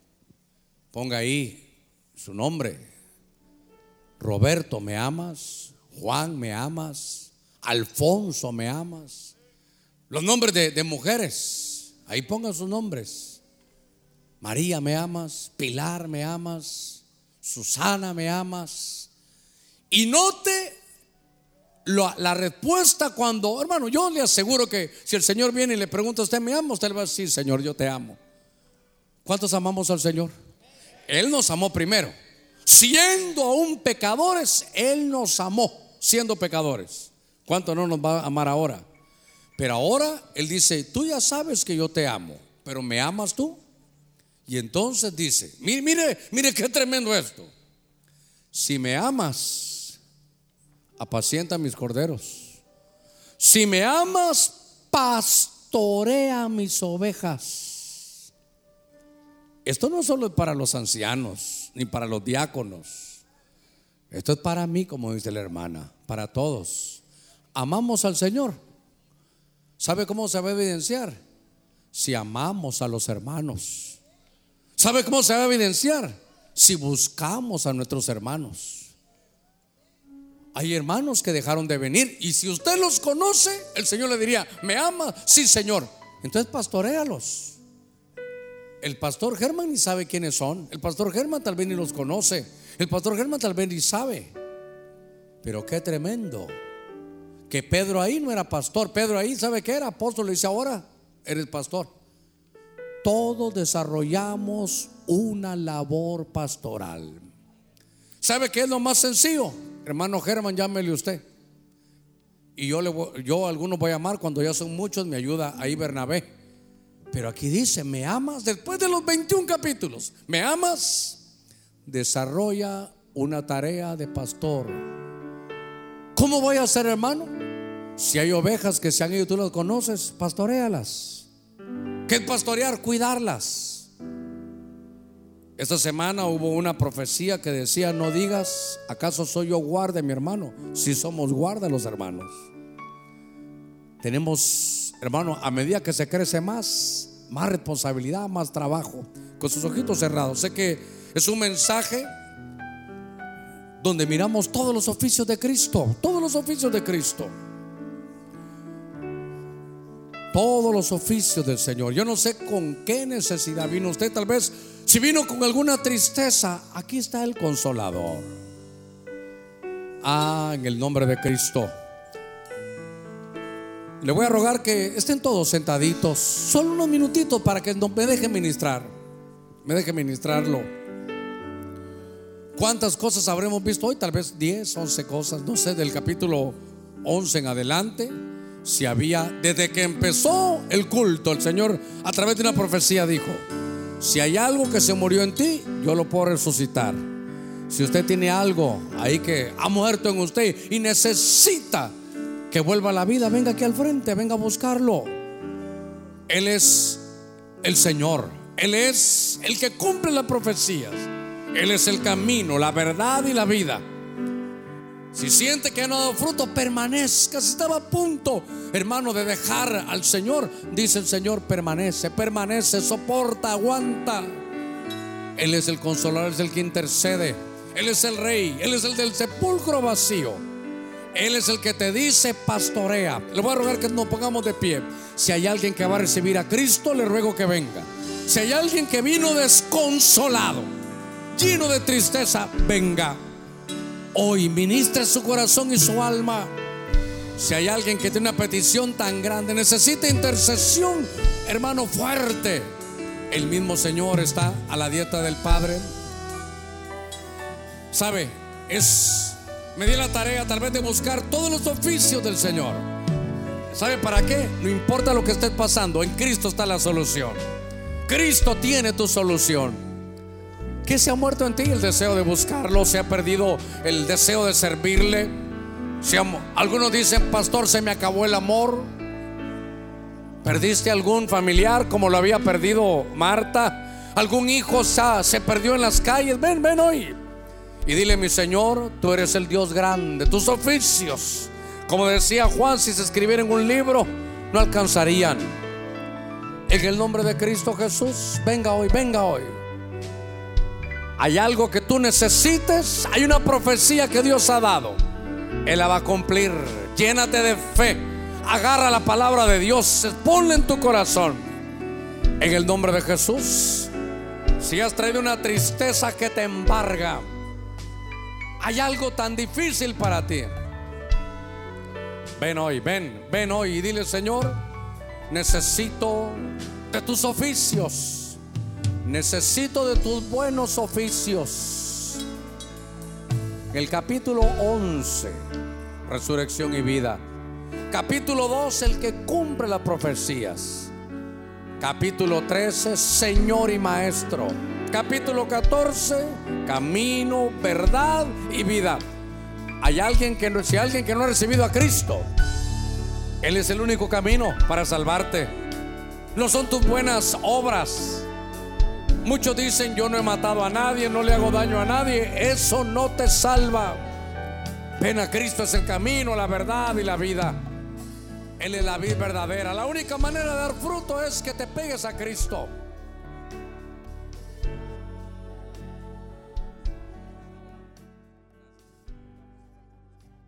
ponga ahí su nombre, Roberto, ¿me amas? Juan, ¿me amas? Alfonso, ¿me amas? Los nombres de, mujeres, ahí pongan sus nombres. María, ¿me amas? Pilar, ¿me amas? Susana, ¿me amas? Y note la, respuesta cuando, hermano, yo le aseguro que si el Señor viene y le pregunta a usted, ¿me ama? Usted le va a decir, Señor, yo te amo. ¿Cuántos amamos al Señor? Él nos amó primero siendo aún pecadores, Él nos amó siendo pecadores. ¿Cuánto no nos va a amar ahora? Pero ahora Él dice, tú ya sabes que yo te amo, pero ¿me amas tú? Y entonces dice, mire, mire, mire qué tremendo esto. Si me amas, apacienta mis corderos. Si me amas, pastorea mis ovejas. Esto no solo es para los ancianos ni para los diáconos. Esto es para mí, como dice la hermana, para todos. Amamos al Señor. ¿Sabe cómo se va a evidenciar? Si amamos a los hermanos. ¿Sabe cómo se va a evidenciar? Si buscamos a nuestros hermanos. Hay hermanos que dejaron de venir y si usted los conoce, el Señor le diría, ¿me ama? Sí, Señor. Entonces pastorealos. El pastor Germán ni sabe quiénes son. El pastor Germán tal vez ni los conoce. El pastor Germán tal vez ni sabe. Pero qué tremendo. Que Pedro ahí no era pastor. Pedro ahí sabe que era apóstol. Le dice ahora eres pastor. Todos desarrollamos una labor pastoral. ¿Sabe qué es lo más sencillo? Hermano Germán, llámele usted. Y yo, le yo a algunos voy a llamar cuando ya son muchos, me ayuda ahí Bernabé. Pero aquí dice, ¿me amas? Después de los 21 capítulos, ¿me amas? Desarrolla una tarea de pastor. ¿Cómo voy a ser hermano? Si hay ovejas que se han ido, tú las conoces, pastorealas. ¿Qué es pastorear? Cuidarlas. Esta semana hubo una profecía que decía, no digas, ¿acaso soy yo guarda, mi hermano? Si somos guarda los hermanos. Tenemos, hermano, a medida que se crece más, más responsabilidad, más trabajo, con sus ojitos cerrados. Sé que es un mensaje donde miramos todos los oficios de Cristo, todos los oficios de Cristo. Todos los oficios del Señor. Yo no sé con qué necesidad vino usted, tal vez si vino con alguna tristeza, aquí está el consolador. Ah, en el nombre de Cristo. Le voy a rogar que estén todos sentaditos, solo unos minutitos para que me deje ministrar. Me deje ministrarlo. ¿Cuántas cosas habremos visto hoy? Tal vez 10, 11 cosas, no sé, del capítulo 11 en adelante. Si había, desde que empezó el culto, el Señor a través de una profecía dijo, si hay algo que se murió en ti, yo lo puedo resucitar. Si usted tiene algo ahí que ha muerto en usted y necesita que vuelva a la vida, venga aquí al frente, venga a buscarlo. Él es el Señor. Él es el que cumple las profecías. Él es el camino, la verdad y la vida. Si siente que no ha dado fruto, permanezca. Si estaba a punto, hermano, de dejar al Señor, dice el Señor, permanece, permanece, soporta, aguanta. Él es el consolador, es el que intercede. Él es el rey, Él es el del sepulcro vacío. Él es el que te dice pastorea. Le voy a rogar que nos pongamos de pie. Si hay alguien que va a recibir a Cristo, le ruego que venga. Si hay alguien que vino desconsolado, lleno de tristeza, venga. Hoy ministre su corazón y su alma. Si hay alguien que tiene una petición tan grande, necesita intercesión, hermano fuerte. El mismo Señor está a la dieta del Padre. ¿Sabe? Es me di la tarea tal vez de buscar todos los oficios del Señor. ¿Sabe para qué? No importa lo que esté pasando, en Cristo está la solución. Cristo tiene tu solución. ¿Qué se ha muerto en ti? El deseo de buscarlo, se ha perdido el deseo de servirle. Algunos dicen, pastor, se me acabó el amor. ¿Perdiste algún familiar como lo había perdido Marta? ¿Algún hijo se perdió en las calles? Ven, ven hoy. Y dile, mi Señor, tú eres el Dios grande. Tus oficios, como decía Juan, si se escribieran un libro, no alcanzarían. En el nombre de Cristo Jesús, venga hoy, venga hoy. Hay algo que tú necesites, hay una profecía que Dios ha dado. Él la va a cumplir. Llénate de fe. Agarra la palabra de Dios, ponla en tu corazón. En el nombre de Jesús. Si has traído una tristeza que te embarga, hay algo tan difícil para ti. Ven hoy, ven, ven hoy y dile, Señor, necesito de tus oficios. Necesito de tus buenos oficios. El capítulo 11, resurrección y vida. Capítulo 2, el que cumple las profecías. Capítulo 13, Señor y Maestro. Capítulo 14, camino, verdad y vida. Hay alguien que no, si alguien que no ha recibido a Cristo, Él es el único camino para salvarte. No son tus buenas obras. Muchos dicen, yo no he matado a nadie, no le hago daño a nadie. Eso no te salva. Ven a Cristo es el camino, la verdad y la vida. Él es la vida verdadera. La única manera de dar fruto es que te pegues a Cristo.